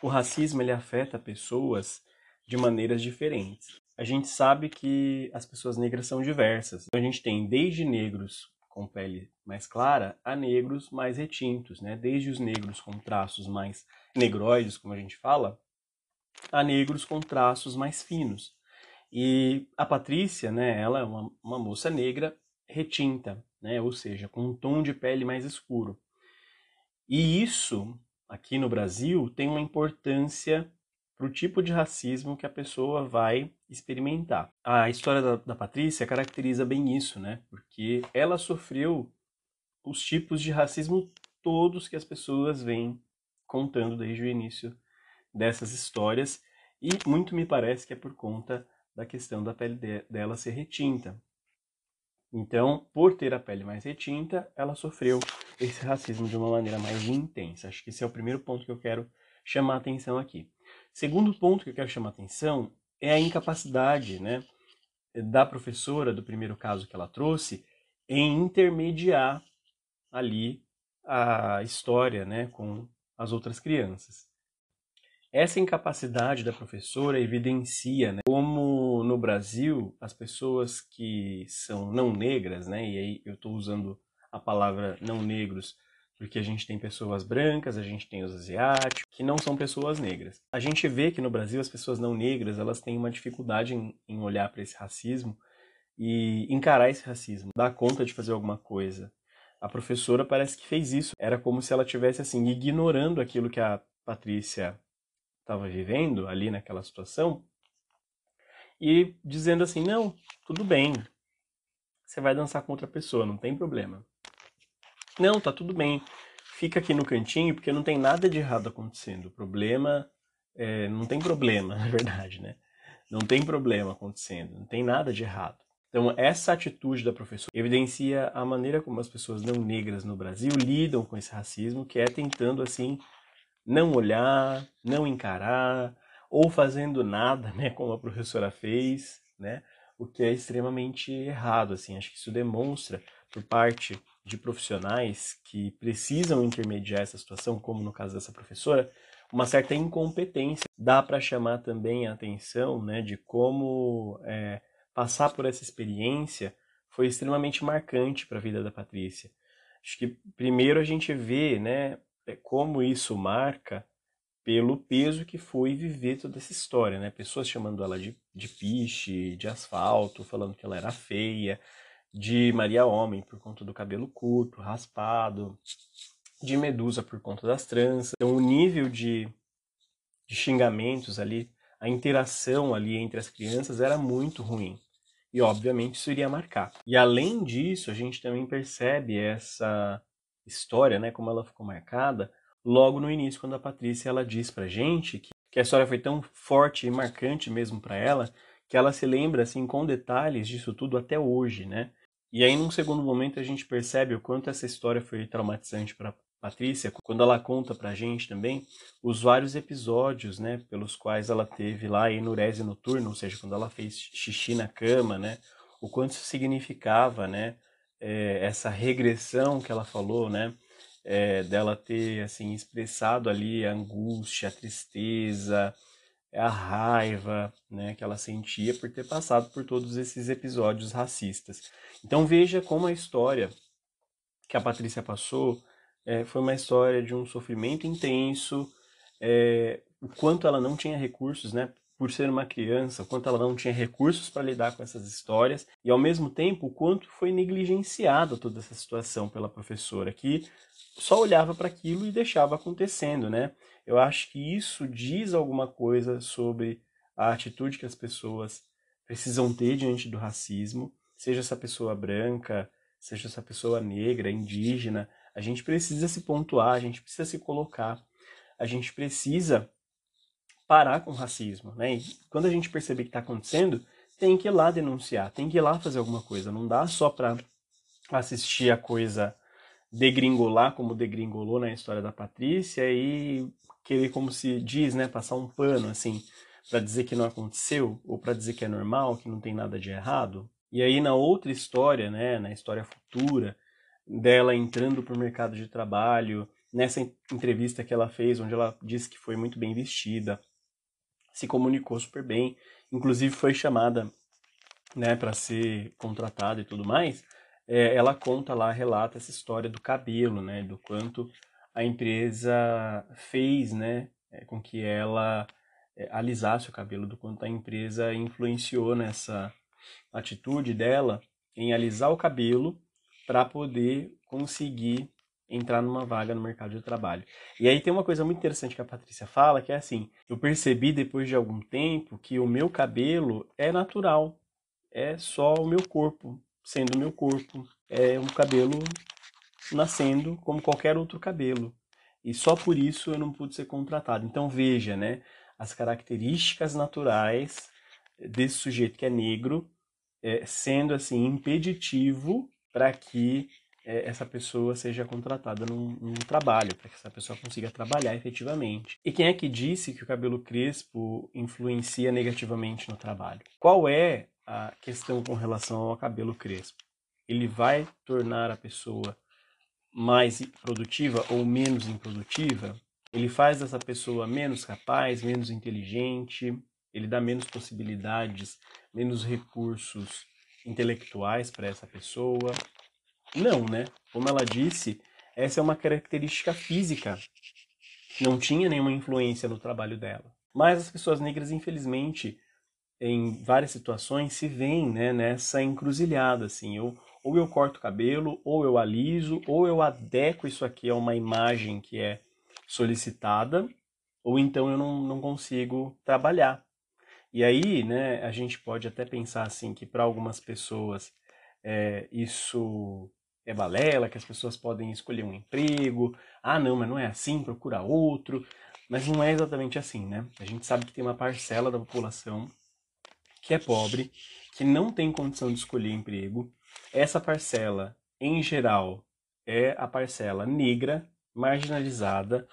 o racismo ele afeta pessoas de maneiras diferentes. A gente sabe que as pessoas negras são diversas. A gente tem desde negros com pele mais clara a negros mais retintos, né? Desde os negros com traços mais negroides, como a gente fala, a negros com traços mais finos. E a Patrícia, né, ela é uma, uma moça negra retinta, né, ou seja, com um tom de pele mais escuro. E isso, aqui no Brasil, tem uma importância para o tipo de racismo que a pessoa vai experimentar. A história da, da Patrícia caracteriza bem isso, né? Porque ela sofreu os tipos de racismo todos que as pessoas vêm contando desde o início dessas histórias e muito me parece que é por conta da questão da pele de, dela ser retinta. Então, por ter a pele mais retinta, ela sofreu esse racismo de uma maneira mais intensa. Acho que esse é o primeiro ponto que eu quero chamar a atenção aqui. Segundo ponto que eu quero chamar a atenção é a incapacidade né, da professora, do primeiro caso que ela trouxe, em intermediar ali a história né, com as outras crianças. Essa incapacidade da professora evidencia né, como no Brasil as pessoas que são não negras, né, e aí eu estou usando a palavra não negros porque a gente tem pessoas brancas, a gente tem os asiáticos, que não são pessoas negras. A gente vê que no Brasil as pessoas não negras elas têm uma dificuldade em, em olhar para esse racismo e encarar esse racismo, dar conta de fazer alguma coisa. A professora parece que fez isso. Era como se ela tivesse assim ignorando aquilo que a Patrícia estava vivendo ali naquela situação e dizendo assim: "Não, tudo bem. Você vai dançar com outra pessoa, não tem problema." Não, tá tudo bem. Fica aqui no cantinho porque não tem nada de errado acontecendo. O problema é, não tem problema, [LAUGHS] na verdade, né? Não tem problema acontecendo, não tem nada de errado. Então, essa atitude da professora evidencia a maneira como as pessoas não negras no Brasil lidam com esse racismo, que é tentando, assim, não olhar, não encarar, ou fazendo nada, [LAUGHS] né, como a professora fez, né, o que é extremamente errado, assim. Acho que isso demonstra, por parte de profissionais que precisam intermediar essa situação, como no caso dessa professora, uma certa incompetência. Dá para chamar também a atenção né, de como é, passar por essa experiência foi extremamente marcante para a vida da Patrícia. Acho que primeiro a gente vê né, é, como isso marca pelo peso que foi viver toda essa história, né? Pessoas chamando ela de, de piche, de asfalto, falando que ela era feia, de Maria Homem por conta do cabelo curto, raspado, de Medusa por conta das tranças. Então, o nível de, de xingamentos ali, a interação ali entre as crianças era muito ruim. E, obviamente, isso iria marcar. E, além disso, a gente também percebe essa história, né, como ela ficou marcada, logo no início, quando a Patrícia ela diz pra gente que, que a história foi tão forte e marcante mesmo para ela, que ela se lembra assim com detalhes disso tudo até hoje, né? E aí, num segundo momento, a gente percebe o quanto essa história foi traumatizante para Patrícia, quando ela conta pra gente também os vários episódios, né, pelos quais ela teve lá a enurese noturna, ou seja, quando ela fez xixi na cama, né, o quanto isso significava, né, é, essa regressão que ela falou, né, é, dela ter, assim, expressado ali a angústia, a tristeza, a raiva, né, que ela sentia por ter passado por todos esses episódios racistas. Então veja como a história que a Patrícia passou é, foi uma história de um sofrimento intenso, é, o quanto ela não tinha recursos, né? Por ser uma criança, o quanto ela não tinha recursos para lidar com essas histórias, e ao mesmo tempo o quanto foi negligenciada toda essa situação pela professora, que só olhava para aquilo e deixava acontecendo, né? Eu acho que isso diz alguma coisa sobre a atitude que as pessoas precisam ter diante do racismo, seja essa pessoa branca, seja essa pessoa negra, indígena, a gente precisa se pontuar, a gente precisa se colocar, a gente precisa parar com o racismo, né? E quando a gente perceber que está acontecendo, tem que ir lá denunciar, tem que ir lá fazer alguma coisa, não dá só para assistir a coisa degringolar como degringolou na história da Patrícia e querer como se diz, né, passar um pano assim para dizer que não aconteceu ou para dizer que é normal, que não tem nada de errado. E aí na outra história, né, na história futura, dela entrando para o mercado de trabalho, nessa entrevista que ela fez, onde ela disse que foi muito bem vestida, se comunicou super bem, inclusive foi chamada, né, para ser contratada e tudo mais. É, ela conta lá, relata essa história do cabelo, né, do quanto a empresa fez, né, é, com que ela é, alisasse o cabelo, do quanto a empresa influenciou nessa atitude dela em alisar o cabelo para poder conseguir entrar numa vaga no mercado de trabalho. E aí tem uma coisa muito interessante que a Patrícia fala, que é assim, eu percebi depois de algum tempo que o meu cabelo é natural, é só o meu corpo, sendo o meu corpo, é um cabelo nascendo como qualquer outro cabelo. E só por isso eu não pude ser contratado. Então veja, né, as características naturais desse sujeito que é negro é, sendo assim impeditivo para que é, essa pessoa seja contratada num, num trabalho, para que essa pessoa consiga trabalhar efetivamente. E quem é que disse que o cabelo crespo influencia negativamente no trabalho? Qual é a questão com relação ao cabelo crespo? Ele vai tornar a pessoa mais produtiva ou menos improdutiva? Ele faz essa pessoa menos capaz, menos inteligente, ele dá menos possibilidades, menos recursos intelectuais para essa pessoa. Não, né? Como ela disse, essa é uma característica física. Não tinha nenhuma influência no trabalho dela. Mas as pessoas negras, infelizmente, em várias situações, se veem né, nessa encruzilhada. Assim, eu, ou eu corto o cabelo, ou eu aliso, ou eu adequo isso aqui a uma imagem que é solicitada, ou então eu não, não consigo trabalhar. E aí, né, a gente pode até pensar assim que para algumas pessoas é, isso é balela, que as pessoas podem escolher um emprego. Ah, não, mas não é assim, procura outro. Mas não é exatamente assim, né? A gente sabe que tem uma parcela da população que é pobre, que não tem condição de escolher emprego. Essa parcela, em geral, é a parcela negra, marginalizada,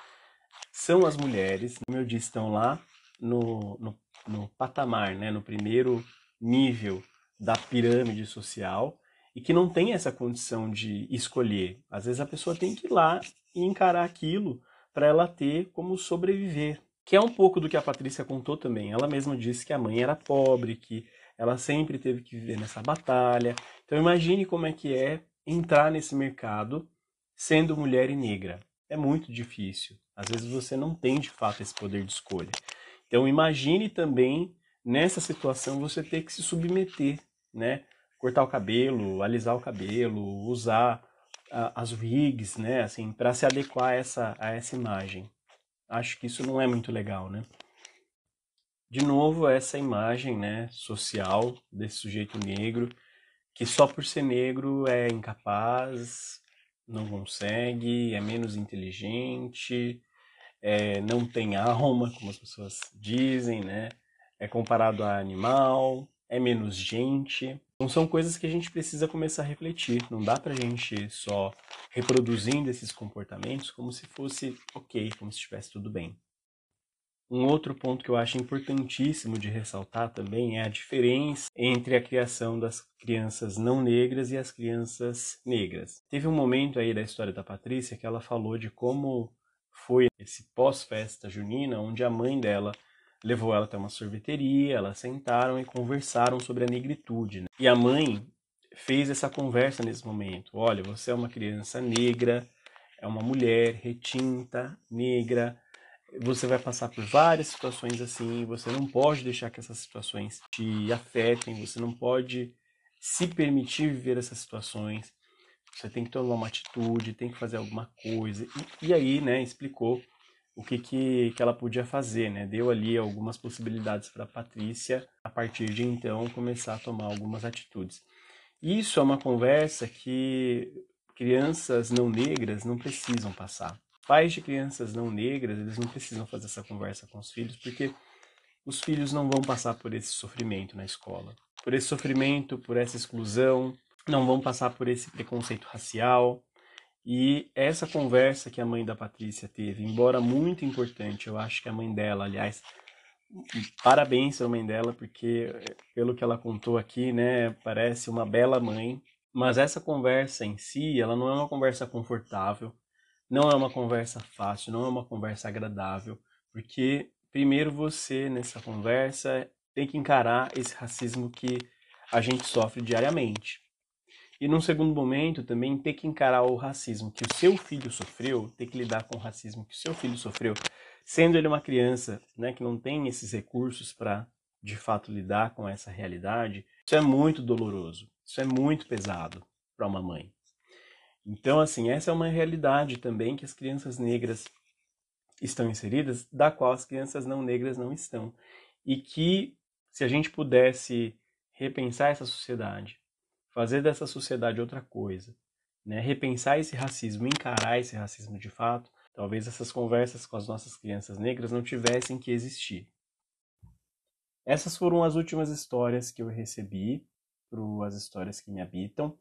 são as mulheres, como eu disse, estão lá no, no, no patamar, né, no primeiro nível da pirâmide social e que não tem essa condição de escolher. Às vezes a pessoa tem que ir lá e encarar aquilo para ela ter como sobreviver. Que é um pouco do que a Patrícia contou também. Ela mesma disse que a mãe era pobre, que ela sempre teve que viver nessa batalha. Então imagine como é que é entrar nesse mercado sendo mulher e negra. É muito difícil. Às vezes você não tem de fato esse poder de escolha. Então imagine também nessa situação você ter que se submeter, né? Cortar o cabelo, alisar o cabelo, usar as wigs, né, assim, para se adequar a essa, a essa imagem. Acho que isso não é muito legal, né? De novo, essa imagem, né, social desse sujeito negro, que só por ser negro é incapaz, não consegue, é menos inteligente, é, não tem alma, como as pessoas dizem, né? É comparado a animal, é menos gente. Então são coisas que a gente precisa começar a refletir. Não dá pra gente só reproduzindo esses comportamentos como se fosse ok, como se estivesse tudo bem. Um outro ponto que eu acho importantíssimo de ressaltar também é a diferença entre a criação das crianças não negras e as crianças negras. Teve um momento aí da história da Patrícia que ela falou de como foi esse pós-festa junina, onde a mãe dela levou ela até uma sorveteria, elas sentaram e conversaram sobre a negritude. Né? E a mãe fez essa conversa nesse momento. Olha, você é uma criança negra, é uma mulher retinta, negra, você vai passar por várias situações assim, você não pode deixar que essas situações te afetem, você não pode se permitir viver essas situações. Você tem que tomar uma atitude, tem que fazer alguma coisa. E, e aí, né, explicou o que, que, que ela podia fazer, né? Deu ali algumas possibilidades para Patrícia, a partir de então, começar a tomar algumas atitudes. Isso é uma conversa que crianças não negras não precisam passar. Pais de crianças não negras, eles não precisam fazer essa conversa com os filhos, porque os filhos não vão passar por esse sofrimento na escola. Por esse sofrimento, por essa exclusão, não vão passar por esse preconceito racial, e essa conversa que a mãe da Patrícia teve, embora muito importante, eu acho que a mãe dela, aliás, parabéns à mãe dela, porque pelo que ela contou aqui, né, parece uma bela mãe. Mas essa conversa em si, ela não é uma conversa confortável, não é uma conversa fácil, não é uma conversa agradável, porque primeiro você nessa conversa tem que encarar esse racismo que a gente sofre diariamente. E num segundo momento também ter que encarar o racismo que o seu filho sofreu, ter que lidar com o racismo que o seu filho sofreu, sendo ele uma criança, né, que não tem esses recursos para de fato lidar com essa realidade, isso é muito doloroso, isso é muito pesado para uma mãe. Então, assim, essa é uma realidade também que as crianças negras estão inseridas, da qual as crianças não negras não estão. E que, se a gente pudesse repensar essa sociedade, fazer dessa sociedade outra coisa, né? repensar esse racismo, encarar esse racismo de fato, talvez essas conversas com as nossas crianças negras não tivessem que existir. Essas foram as últimas histórias que eu recebi para as histórias que me habitam.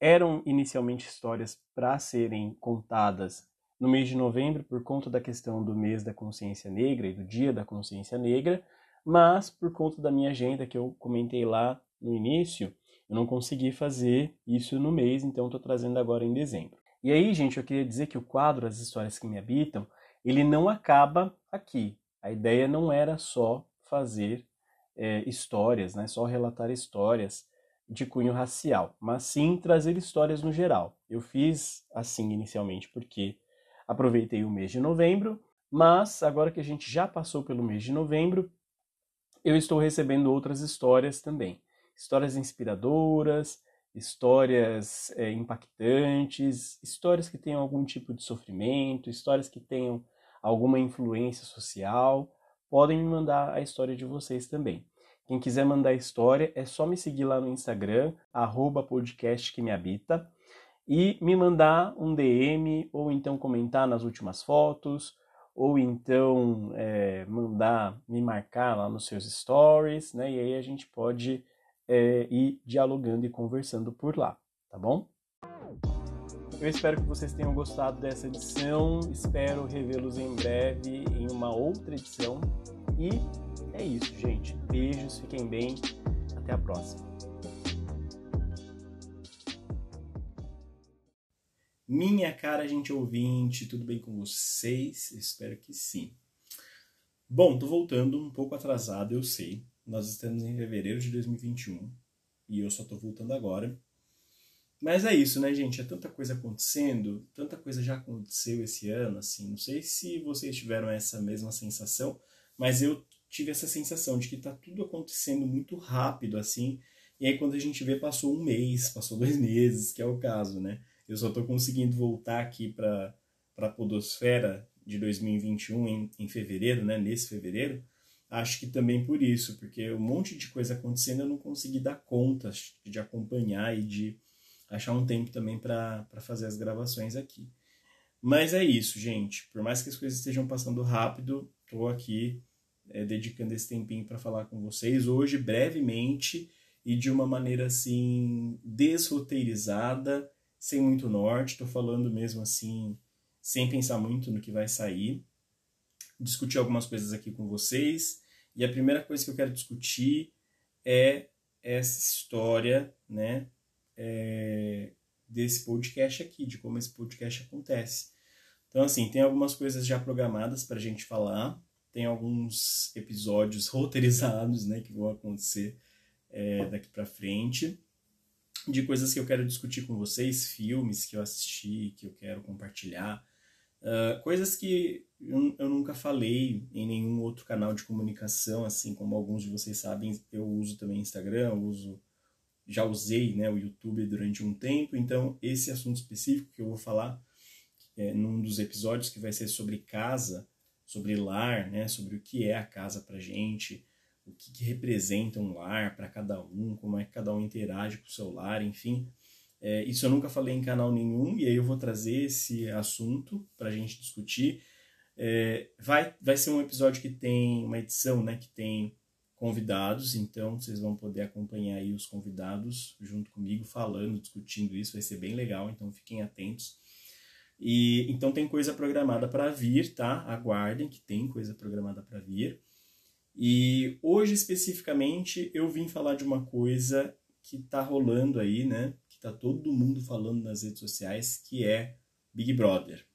Eram inicialmente histórias para serem contadas no mês de novembro por conta da questão do mês da consciência negra e do dia da consciência negra, mas por conta da minha agenda que eu comentei lá no início, eu não consegui fazer isso no mês, então estou trazendo agora em dezembro. E aí, gente, eu queria dizer que o quadro As Histórias que Me Habitam, ele não acaba aqui. A ideia não era só fazer é, histórias, né? só relatar histórias de cunho racial, mas sim trazer histórias no geral. Eu fiz assim inicialmente porque aproveitei o mês de novembro, mas agora que a gente já passou pelo mês de novembro, eu estou recebendo outras histórias também. Histórias inspiradoras, histórias é, impactantes, histórias que tenham algum tipo de sofrimento, histórias que tenham alguma influência social. Podem me mandar a história de vocês também. Quem quiser mandar história é só me seguir lá no Instagram, arroba podcast que me habita, e me mandar um DM, ou então comentar nas últimas fotos, ou então é, mandar me marcar lá nos seus stories, né? E aí a gente pode é, ir dialogando e conversando por lá, tá bom? Eu espero que vocês tenham gostado dessa edição, espero revê-los em breve em uma outra edição e é isso, gente. Beijos, fiquem bem. Até a próxima. Minha cara, gente ouvinte, tudo bem com vocês? Espero que sim. Bom, tô voltando um pouco atrasado, eu sei. Nós estamos em fevereiro de 2021 e eu só tô voltando agora. Mas é isso, né, gente? É tanta coisa acontecendo, tanta coisa já aconteceu esse ano, assim. Não sei se vocês tiveram essa mesma sensação, mas eu tive essa sensação de que tá tudo acontecendo muito rápido, assim. E aí quando a gente vê, passou um mês, passou dois [LAUGHS] meses, que é o caso, né? Eu só tô conseguindo voltar aqui para a Podosfera de 2021 em, em fevereiro, né? Nesse fevereiro. Acho que também por isso, porque um monte de coisa acontecendo eu não consegui dar conta de acompanhar e de achar um tempo também para fazer as gravações aqui. Mas é isso, gente. Por mais que as coisas estejam passando rápido, tô aqui é, dedicando esse tempinho para falar com vocês hoje, brevemente e de uma maneira assim desroteirizada, sem muito norte. Estou falando mesmo assim, sem pensar muito no que vai sair. Discutir algumas coisas aqui com vocês. E a primeira coisa que eu quero discutir é essa história, né, é, desse podcast aqui, de como esse podcast acontece. Então, assim, tem algumas coisas já programadas para a gente falar, tem alguns episódios roteirizados, né, que vão acontecer é, daqui para frente, de coisas que eu quero discutir com vocês, filmes que eu assisti, que eu quero compartilhar, uh, coisas que eu, nunca falei em nenhum outro canal de comunicação, assim como alguns de vocês sabem, eu uso também Instagram, uso já usei né, o YouTube durante um tempo, então esse assunto específico que eu vou falar é, num dos episódios que vai ser sobre casa, sobre lar, né, sobre o que é a casa para gente, o que, que representa um lar para cada um, como é que cada um interage com o seu lar, enfim. É, isso eu nunca falei em canal nenhum e aí eu vou trazer esse assunto para a gente discutir. É, vai, vai ser um episódio que tem uma edição, né, que tem convidados, então vocês vão poder acompanhar aí os convidados junto comigo falando, discutindo isso, vai ser bem legal, então fiquem atentos. E então tem coisa programada para vir, tá? Aguardem que tem coisa programada para vir. E hoje especificamente eu vim falar de uma coisa que tá rolando aí, né? Que tá todo mundo falando nas redes sociais, que é Big Brother.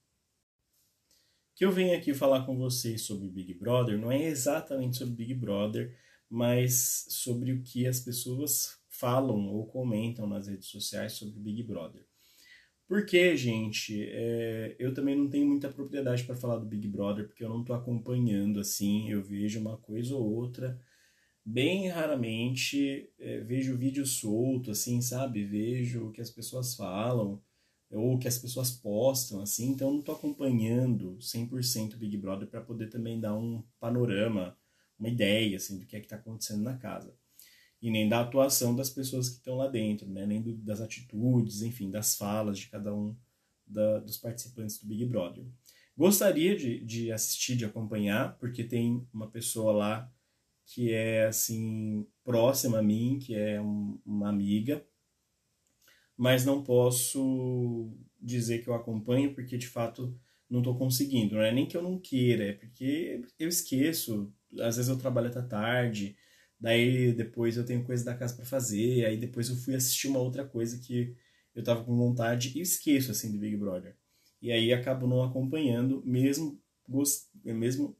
Que eu venho aqui falar com vocês sobre Big Brother não é exatamente sobre Big Brother, mas sobre o que as pessoas falam ou comentam nas redes sociais sobre Big Brother. Porque, gente, é, eu também não tenho muita propriedade para falar do Big Brother, porque eu não estou acompanhando assim, eu vejo uma coisa ou outra, bem raramente é, vejo vídeo solto, assim, sabe? Vejo o que as pessoas falam, ou o que as pessoas postam, assim, então eu não estou acompanhando 100% o Big Brother para poder também dar um panorama, uma ideia, assim, do que é que está acontecendo na casa e nem da atuação das pessoas que estão lá dentro, né? nem do, das atitudes, enfim, das falas de cada um da, dos participantes do Big Brother. Gostaria de, de assistir, de acompanhar, porque tem uma pessoa lá que é assim próxima a mim, que é um, uma amiga, mas não posso dizer que eu acompanho porque de fato não estou conseguindo. Não é nem que eu não queira, é porque eu esqueço. Às vezes eu trabalho até tarde, Daí depois eu tenho coisa da casa para fazer, aí depois eu fui assistir uma outra coisa que eu tava com vontade e esqueço assim do Big Brother. E aí acabo não acompanhando, mesmo mesmo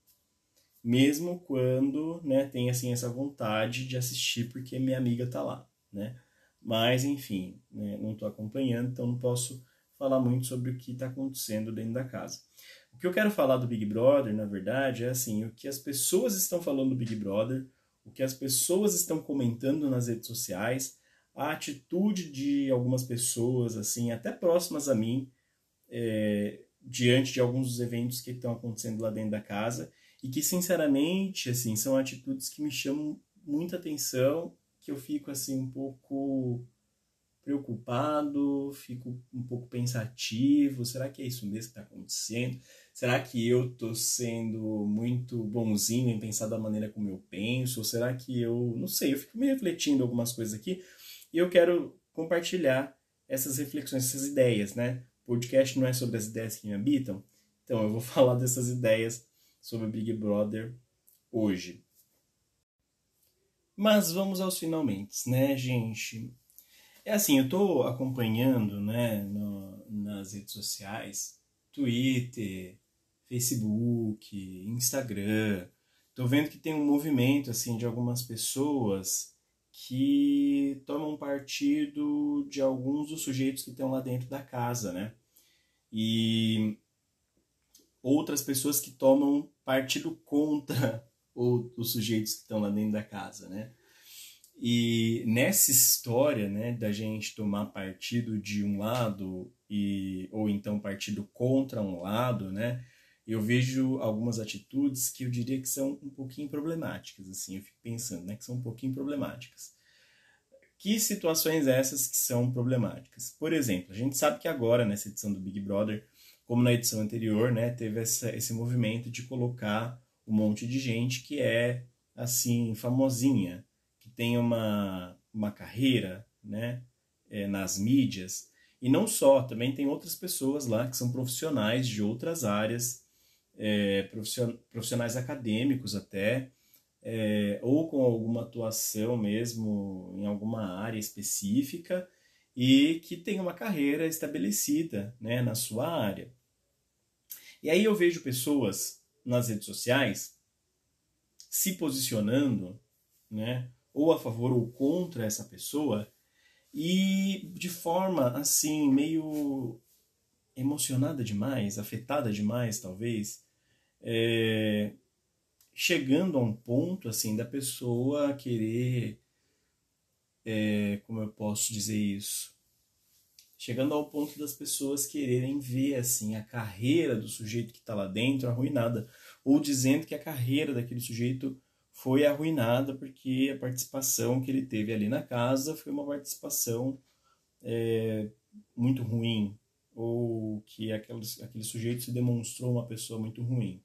mesmo quando, né, tem assim essa vontade de assistir porque minha amiga tá lá, né? Mas, enfim, né, não estou acompanhando, então não posso falar muito sobre o que está acontecendo dentro da casa. O que eu quero falar do Big Brother, na verdade, é assim, o que as pessoas estão falando do Big Brother, o que as pessoas estão comentando nas redes sociais, a atitude de algumas pessoas, assim, até próximas a mim, é, diante de alguns dos eventos que estão acontecendo lá dentro da casa, e que, sinceramente, assim, são atitudes que me chamam muita atenção, que eu fico, assim, um pouco preocupado, fico um pouco pensativo. Será que é isso mesmo que está acontecendo? Será que eu estou sendo muito bonzinho em pensar da maneira como eu penso? Ou será que eu. Não sei, eu fico me refletindo algumas coisas aqui e eu quero compartilhar essas reflexões, essas ideias, né? O podcast não é sobre as ideias que me habitam, então eu vou [LAUGHS] falar dessas ideias sobre Big Brother hoje. Mas vamos aos finalmente, né, gente? É assim, eu tô acompanhando, né, no, nas redes sociais, Twitter, Facebook, Instagram. Tô vendo que tem um movimento, assim, de algumas pessoas que tomam partido de alguns dos sujeitos que estão lá dentro da casa, né? E outras pessoas que tomam partido contra [LAUGHS] os sujeitos que estão lá dentro da casa, né? E nessa história, né, da gente tomar partido de um lado e ou então partido contra um lado, né, eu vejo algumas atitudes que eu diria que são um pouquinho problemáticas, assim, eu fico pensando, né, que são um pouquinho problemáticas. Que situações essas que são problemáticas? Por exemplo, a gente sabe que agora, nessa edição do Big Brother, como na edição anterior, né, teve essa, esse movimento de colocar um monte de gente que é, assim, famosinha, tem uma, uma carreira né, é, nas mídias. E não só, também tem outras pessoas lá que são profissionais de outras áreas, é, profissionais acadêmicos até, é, ou com alguma atuação mesmo em alguma área específica e que tem uma carreira estabelecida né, na sua área. E aí eu vejo pessoas nas redes sociais se posicionando né, ou a favor ou contra essa pessoa e de forma assim meio emocionada demais, afetada demais talvez, é, chegando a um ponto assim da pessoa querer, é, como eu posso dizer isso, chegando ao ponto das pessoas quererem ver assim a carreira do sujeito que está lá dentro arruinada, ou dizendo que a carreira daquele sujeito foi arruinada porque a participação que ele teve ali na casa foi uma participação é, muito ruim, ou que aquele, aquele sujeito se demonstrou uma pessoa muito ruim.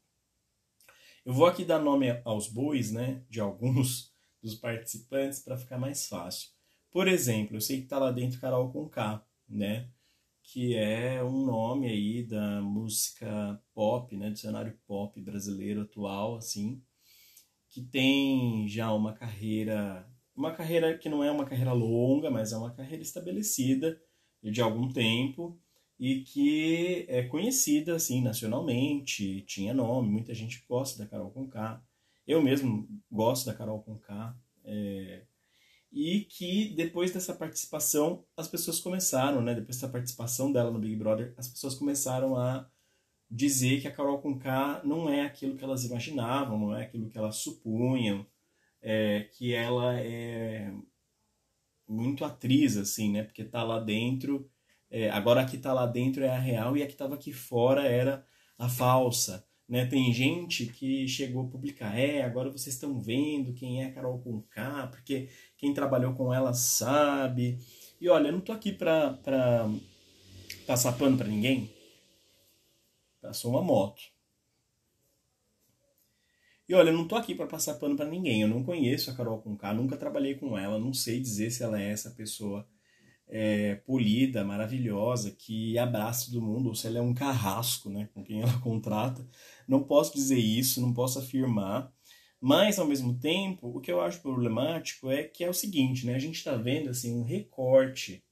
Eu vou aqui dar nome aos bois, né, de alguns [LAUGHS] dos participantes para ficar mais fácil. Por exemplo, eu sei que está lá dentro Carol com K, né, que é um nome aí da música pop, né, do cenário pop brasileiro atual, assim, que tem já uma carreira, uma carreira que não é uma carreira longa, mas é uma carreira estabelecida de algum tempo e que é conhecida assim nacionalmente, tinha nome, muita gente gosta da Carol Conká. Eu mesmo gosto da Carol Conká. É, e que depois dessa participação as pessoas começaram, né, depois dessa participação dela no Big Brother, as pessoas começaram a dizer que a Carol Conká não é aquilo que elas imaginavam, não é aquilo que elas supunham, é, que ela é muito atriz, assim, né? Porque tá lá dentro, é, agora a que tá lá dentro é a real e a que tava aqui fora era a falsa, né? Tem gente que chegou a publicar, é, agora vocês estão vendo quem é a Carol Conká, porque quem trabalhou com ela sabe. E olha, eu não tô aqui pra passar pano pra ninguém, Passou uma moto. E olha, eu não tô aqui para passar pano para ninguém. Eu não conheço a Carol Conká, nunca trabalhei com ela, não sei dizer se ela é essa pessoa é, polida, maravilhosa, que abraça todo mundo, ou se ela é um carrasco, né, com quem [LAUGHS] ela contrata. Não posso dizer isso, não posso afirmar. Mas, ao mesmo tempo, o que eu acho problemático é que é o seguinte, né? A gente está vendo, assim, um recorte.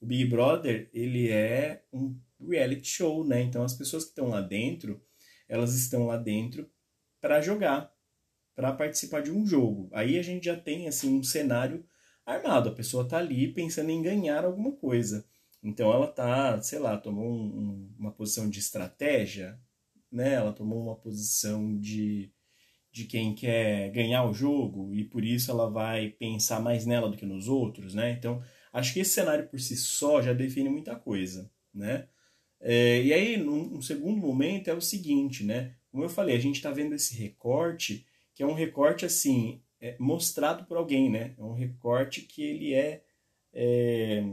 O Big Brother, ele é um reality show, né? Então as pessoas que estão lá dentro, elas estão lá dentro para jogar, para participar de um jogo. Aí a gente já tem assim um cenário armado. A pessoa está ali pensando em ganhar alguma coisa. Então ela tá, sei lá, tomou um, um, uma posição de estratégia, né? Ela tomou uma posição de, de quem quer ganhar o jogo e por isso ela vai pensar mais nela do que nos outros, né? Então acho que esse cenário por si só já define muita coisa, né? É, e aí, num, segundo momento, é o seguinte, né? Como eu falei, a gente está vendo esse recorte, que é um recorte, assim, é, mostrado por alguém, né? É um recorte que ele é, é,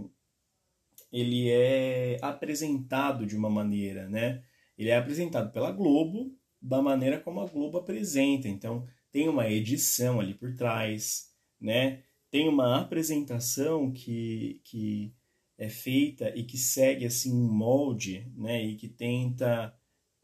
ele é apresentado de uma maneira, né? Ele é apresentado pela Globo da maneira como a Globo apresenta. Então, tem uma edição ali por trás, né? Tem uma apresentação que, que é feita e que segue assim um molde, né? E que tenta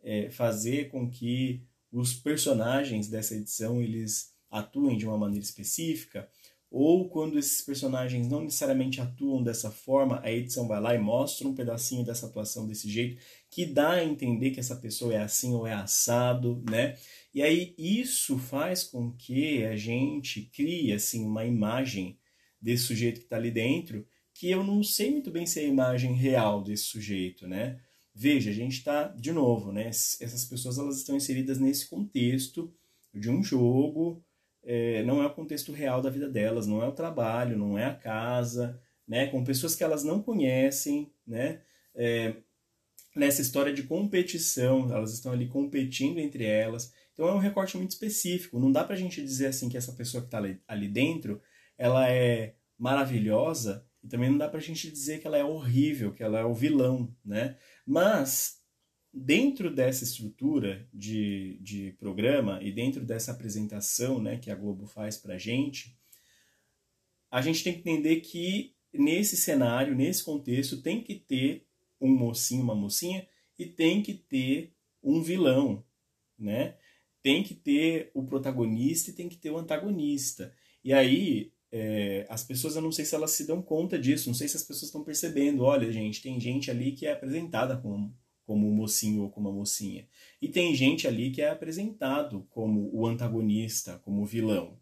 é, fazer com que os personagens dessa edição eles atuem de uma maneira específica ou quando esses personagens não necessariamente atuam dessa forma, a edição vai lá e mostra um pedacinho dessa atuação desse jeito, que dá a entender que essa pessoa é assim ou é assado, né? E aí isso faz com que a gente crie assim uma imagem desse sujeito que está ali dentro, que eu não sei muito bem se é a imagem real desse sujeito, né? Veja, a gente está de novo, né? Essas pessoas elas estão inseridas nesse contexto de um jogo é, não é o contexto real da vida delas, não é o trabalho, não é a casa, né? Com pessoas que elas não conhecem, né? É, nessa história de competição, elas estão ali competindo entre elas. Então é um recorte muito específico. Não dá pra gente dizer assim que essa pessoa que está ali, ali dentro, ela é maravilhosa e também não dá pra gente dizer que ela é horrível, que ela é o vilão, né? Mas dentro dessa estrutura de, de programa e dentro dessa apresentação né, que a Globo faz para a gente, a gente tem que entender que nesse cenário, nesse contexto, tem que ter um mocinho, uma mocinha e tem que ter um vilão, né? Tem que ter o protagonista e tem que ter o antagonista. E aí, é, as pessoas, eu não sei se elas se dão conta disso, não sei se as pessoas estão percebendo. Olha, gente, tem gente ali que é apresentada como como o mocinho ou como a mocinha. E tem gente ali que é apresentado como o antagonista, como o vilão.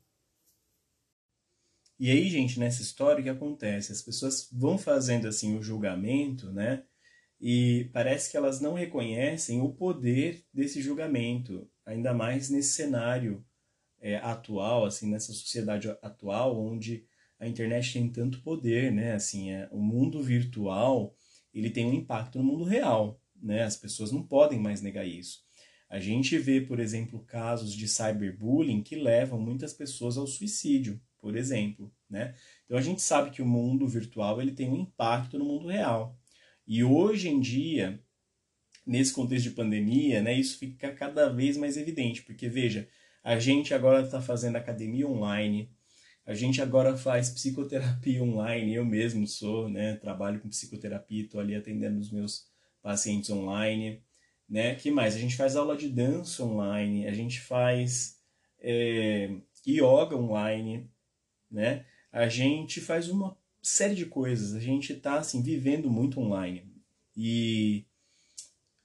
E aí, gente, nessa história o que acontece? As pessoas vão fazendo assim o julgamento, né? E parece que elas não reconhecem o poder desse julgamento, ainda mais nesse cenário é, atual, assim, nessa sociedade atual, onde a internet tem tanto poder, né? Assim, é, o mundo virtual ele tem um impacto no mundo real né? As pessoas não podem mais negar isso. A gente vê, por exemplo, casos de cyberbullying que levam muitas pessoas ao suicídio, por exemplo, né? Então a gente sabe que o mundo virtual ele tem um impacto no mundo real. E hoje em dia, nesse contexto de pandemia, né, isso fica cada vez mais evidente, porque veja, a gente agora está fazendo academia online, a gente agora faz psicoterapia [LAUGHS] online, eu mesmo sou, né, trabalho com psicoterapia, estou ali atendendo os meus pacientes online, né? Que mais? A gente faz aula de dança online, a gente faz é, yoga online, né? A gente faz uma série de coisas. A gente está assim vivendo muito online e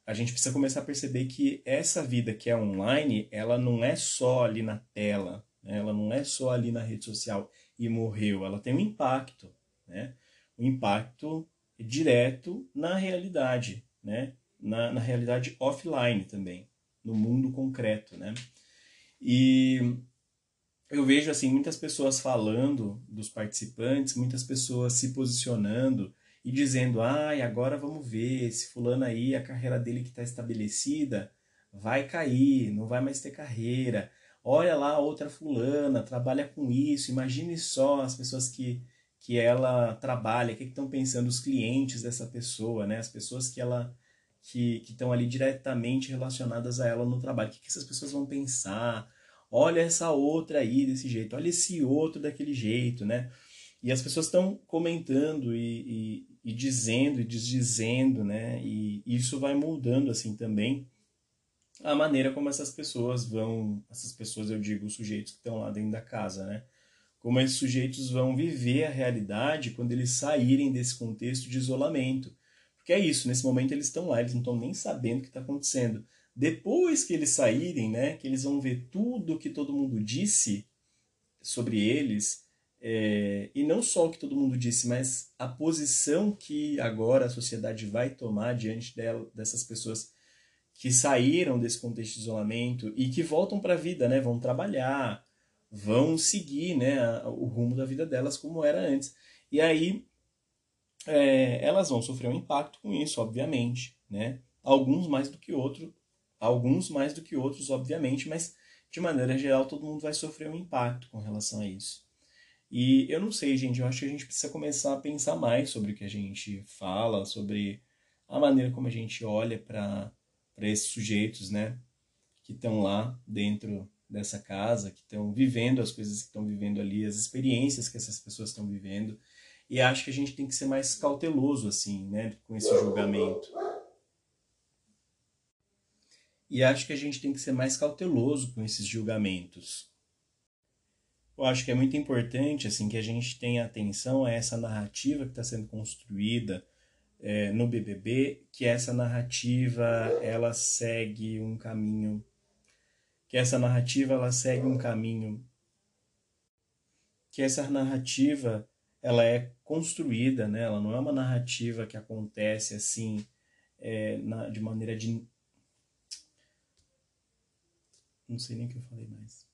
a gente precisa começar a perceber que essa vida que é online, ela não é só ali na tela, né? ela não é só ali na rede social e morreu, ela tem um impacto, né? Um impacto direto na realidade, né? Na, na realidade offline também, no mundo concreto, né? E eu vejo assim muitas pessoas falando dos participantes, muitas pessoas se posicionando e dizendo: "Ai, ah, agora vamos ver esse fulano aí, a carreira dele que está estabelecida vai cair, não vai mais ter carreira. Olha lá outra fulana, trabalha com isso. Imagine só as pessoas que que ela trabalha, o que estão pensando os clientes dessa pessoa, né? As pessoas que ela que estão ali diretamente relacionadas a ela no trabalho. O que, que essas pessoas vão pensar? Olha essa outra aí desse jeito, olha esse outro daquele jeito, né? E as pessoas estão comentando e, e, e, dizendo e desdizendo, né? E isso vai mudando assim também a maneira como essas pessoas vão, essas pessoas eu digo, os sujeitos que estão lá dentro da casa, né? Como esses sujeitos vão viver a realidade quando eles saírem desse contexto de isolamento. Porque é isso, nesse momento eles estão lá, eles não estão nem sabendo o que está acontecendo. Depois que eles saírem, né, que eles vão ver tudo que todo mundo disse sobre eles, É, e não só o que todo mundo disse, mas a posição que agora a sociedade vai tomar diante dela, dessas pessoas que saíram desse contexto de isolamento e que voltam para a vida, né? Vão trabalhar, vão seguir, né? O rumo da vida delas como era antes. E aí é, elas vão sofrer um impacto com isso, obviamente, né? Alguns mais do que outros, alguns mais do que outros, obviamente, mas de maneira geral todo mundo vai sofrer um impacto com relação a isso. E eu não sei, gente, eu acho que a gente precisa começar a pensar mais sobre o que a gente fala, sobre a maneira como a gente olha para esses sujeitos, né, que estão lá dentro dessa casa, que estão vivendo as coisas que estão vivendo ali, as experiências que essas pessoas estão vivendo. E acho que a gente tem que ser mais cauteloso, assim, né, com esse julgamento. E acho que a gente tem que ser mais cauteloso com esses julgamentos. Eu acho que é muito importante, assim, que a gente tenha atenção a essa narrativa que está sendo construída é, no BBB, que essa narrativa, ela segue um caminho que essa narrativa ela segue um caminho que essa narrativa ela é construída, né? Ela não é uma narrativa que acontece assim é, na, de maneira de não sei nem o que eu falei mais.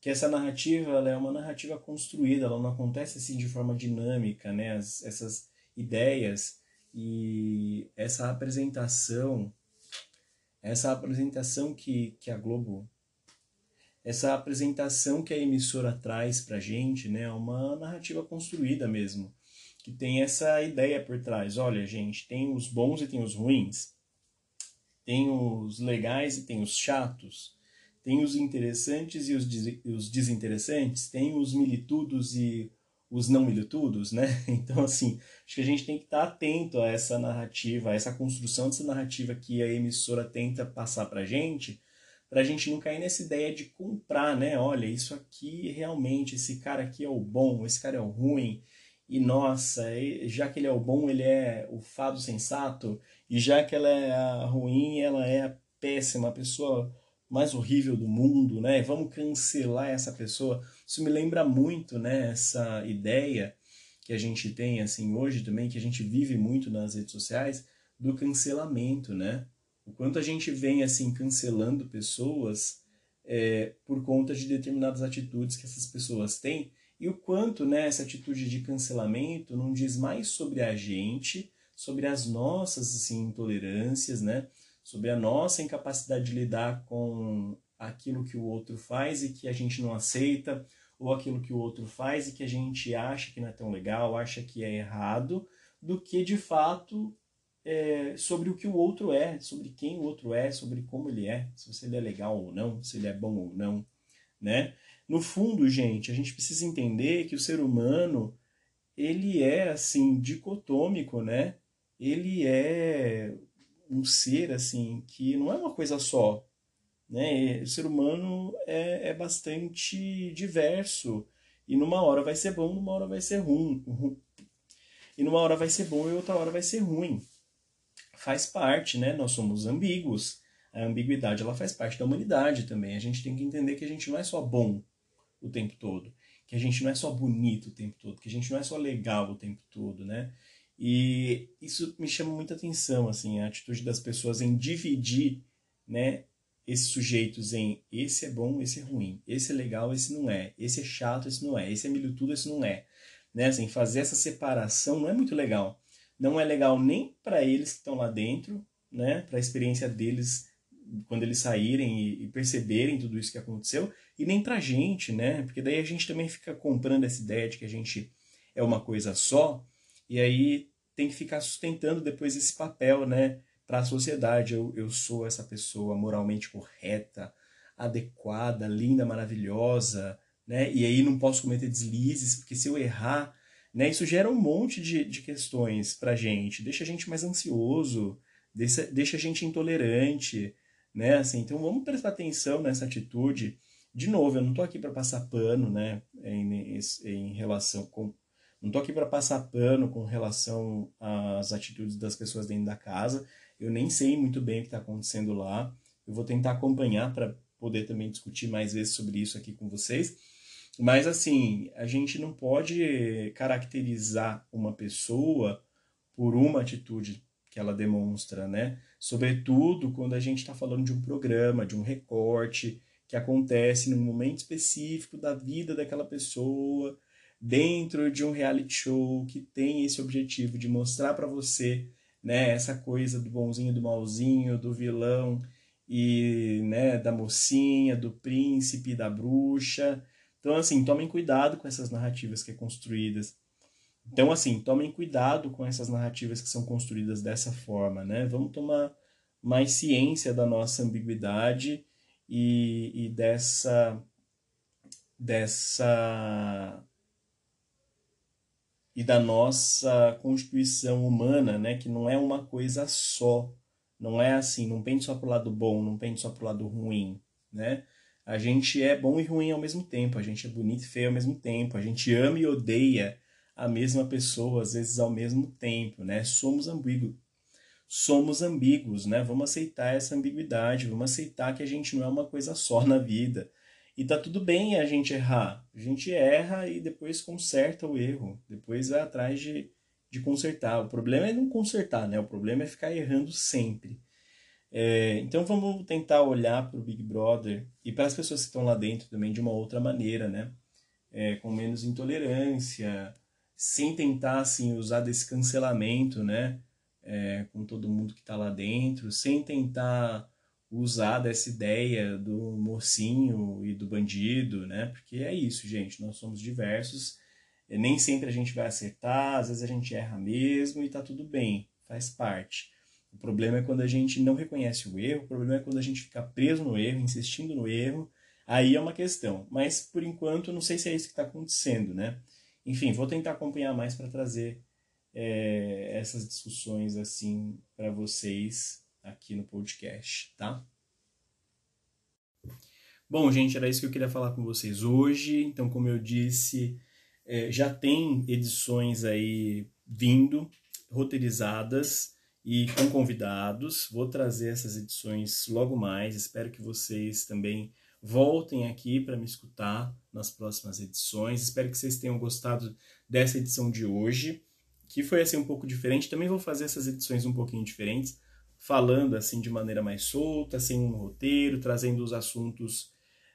Que essa narrativa ela é uma narrativa construída, ela não acontece assim de forma dinâmica, né? As, essas ideias e essa apresentação, essa apresentação que, que a Globo essa apresentação que a emissora traz pra gente, né, é uma narrativa construída mesmo, que tem essa ideia por trás. Olha, gente, tem os bons e tem os ruins, tem os legais e tem os chatos, tem os interessantes e os, des os desinteressantes, tem os militudos e os não militudos, né? [LAUGHS] Então, assim, acho que a gente tem que estar atento a essa narrativa, a essa construção dessa narrativa que a emissora tenta passar pra gente, para a gente não cair nessa ideia de comprar, né? Olha, isso aqui realmente, esse cara aqui é o bom, esse cara é o ruim, e nossa, já que ele é o bom, ele é o fado sensato, e já que ela é a ruim, ela é a péssima, a pessoa mais horrível do mundo, né? Vamos cancelar essa pessoa. Isso me lembra muito, né? Essa ideia que a gente tem assim hoje também, que a gente vive muito nas redes sociais, do cancelamento, né? O quanto a gente vem assim cancelando pessoas é, por conta de determinadas atitudes que essas pessoas têm e o quanto né, essa atitude de cancelamento não diz mais sobre a gente, sobre as nossas assim, intolerâncias, né? Sobre a nossa incapacidade de lidar com aquilo que o outro faz e que a gente não aceita, ou aquilo que o outro faz e que a gente acha que não é tão legal, acha que é errado, do que de fato é, sobre o que o outro é, sobre quem o outro é, sobre como ele é, se ele é legal ou não, se ele é bom ou não, né? No fundo, gente, a gente precisa entender que o ser humano ele é assim dicotômico, né? Ele é um ser assim que não é uma coisa só, né? O ser humano é, é bastante diverso e numa hora vai ser bom, numa hora vai ser ruim, e numa hora vai ser bom e outra hora vai ser ruim faz parte, né? Nós somos ambíguos. A ambiguidade ela faz parte da humanidade também. A gente tem que entender que a gente não é só bom o tempo todo, que a gente não é só bonito o tempo todo, que a gente não é só legal o tempo todo, né? E isso me chama muita atenção, assim, a atitude das pessoas em dividir, né, esses sujeitos em esse é bom, esse é ruim, esse é legal, esse não é, esse é chato, esse não é, esse é militudo, esse não é, né? Assim, fazer essa separação não é muito legal não é legal nem para eles que estão lá dentro, né, para a experiência deles quando eles saírem e, perceberem tudo isso que aconteceu, e nem para gente, né, porque daí a gente também fica comprando essa ideia de que a gente é uma coisa só, e aí tem que ficar sustentando depois esse papel, né, para a sociedade. Eu, eu sou essa pessoa moralmente correta, adequada, linda, maravilhosa, né, e aí não posso cometer deslizes, porque se eu errar né? Isso gera um monte de, de questões para gente, deixa a gente mais ansioso, deixa, deixa a gente intolerante, né? Assim, então vamos prestar atenção nessa atitude. De novo, eu não estou aqui para passar pano, né? Em, em relação com não estou aqui para passar pano com relação às atitudes das pessoas dentro da casa. Eu nem sei muito bem o que está acontecendo lá. Eu vou tentar acompanhar para poder também discutir mais vezes sobre isso aqui com vocês. Mas assim, a gente não pode caracterizar uma pessoa por uma atitude que ela demonstra, né? Sobretudo quando a gente está falando de um programa, de um recorte que acontece num momento específico da vida daquela pessoa, dentro de um reality show que tem esse objetivo de mostrar para você, né, essa coisa do bonzinho, do malzinho, do vilão e, né, da mocinha, do príncipe, da bruxa. Então, assim, tomem cuidado com essas narrativas que é construídas. Então, assim, tomem cuidado com essas narrativas que são construídas dessa forma, né? Vamos tomar mais ciência da nossa ambiguidade e, e dessa dessa e da nossa constituição humana, né, que não é uma coisa só, não é assim, não pende só pro lado bom, não pende só pro lado ruim, né? A gente é bom e ruim ao mesmo tempo, a gente é bonito e feio ao mesmo tempo, a gente ama e odeia a mesma pessoa, às vezes ao mesmo tempo, né? Somos ambíguos. Somos ambíguos, né? Vamos aceitar essa ambiguidade, vamos aceitar que a gente não é uma coisa só na vida. E tá tudo bem a gente errar. A gente erra e depois conserta o erro. Depois vai atrás de, de consertar. O problema é não consertar, né? O problema é ficar errando sempre. É, então vamos tentar olhar para o Big Brother e para as pessoas que estão lá dentro também de uma outra maneira, né? É, com menos intolerância, sem tentar assim usar desse cancelamento, né? É, com todo mundo que está lá dentro, sem tentar usar dessa ideia do mocinho e do bandido, né? Porque é isso, gente. Nós somos diversos. Nem sempre a gente vai acertar, às vezes a gente erra mesmo e tá tudo bem, faz parte. O problema é quando a gente não reconhece o erro, o problema é quando a gente fica preso no erro, insistindo no erro, aí é uma questão. Mas por enquanto, não sei se é isso que está acontecendo, né? Enfim, vou tentar acompanhar mais para trazer é, essas discussões assim para vocês aqui no podcast, tá? Bom, gente, era isso que eu queria falar com vocês hoje. Então, como eu disse, é, já tem edições aí vindo, roteirizadas e com convidados. Vou trazer essas edições logo mais. Espero que vocês também voltem aqui para me escutar nas próximas edições. Espero que vocês tenham gostado dessa edição de hoje, que foi assim um pouco diferente. Também vou fazer essas edições um pouquinho diferentes, falando assim de maneira mais solta, sem um roteiro, trazendo os assuntos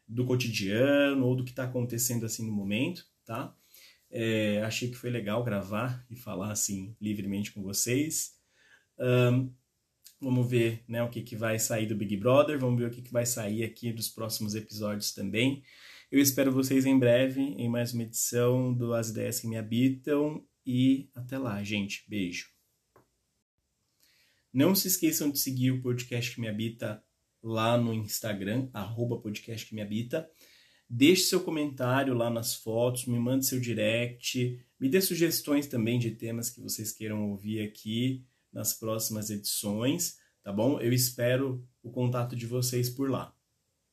do cotidiano ou do que está acontecendo assim no momento, tá? É, achei que foi legal gravar e falar assim livremente com vocês. Um, vamos ver né, o que, que vai sair do Big Brother, vamos ver o que, que vai sair aqui dos próximos episódios também. Eu espero vocês em breve em mais uma edição do As Ideias que Me Habitam e até lá, gente. Beijo. Não se esqueçam de seguir o podcast que me habita lá no Instagram, arroba podcast que me habita. Deixe seu comentário lá nas fotos, me mande seu direct, me dê sugestões também de temas que vocês queiram ouvir aqui nas próximas edições, tá bom? Eu espero o contato de vocês por lá.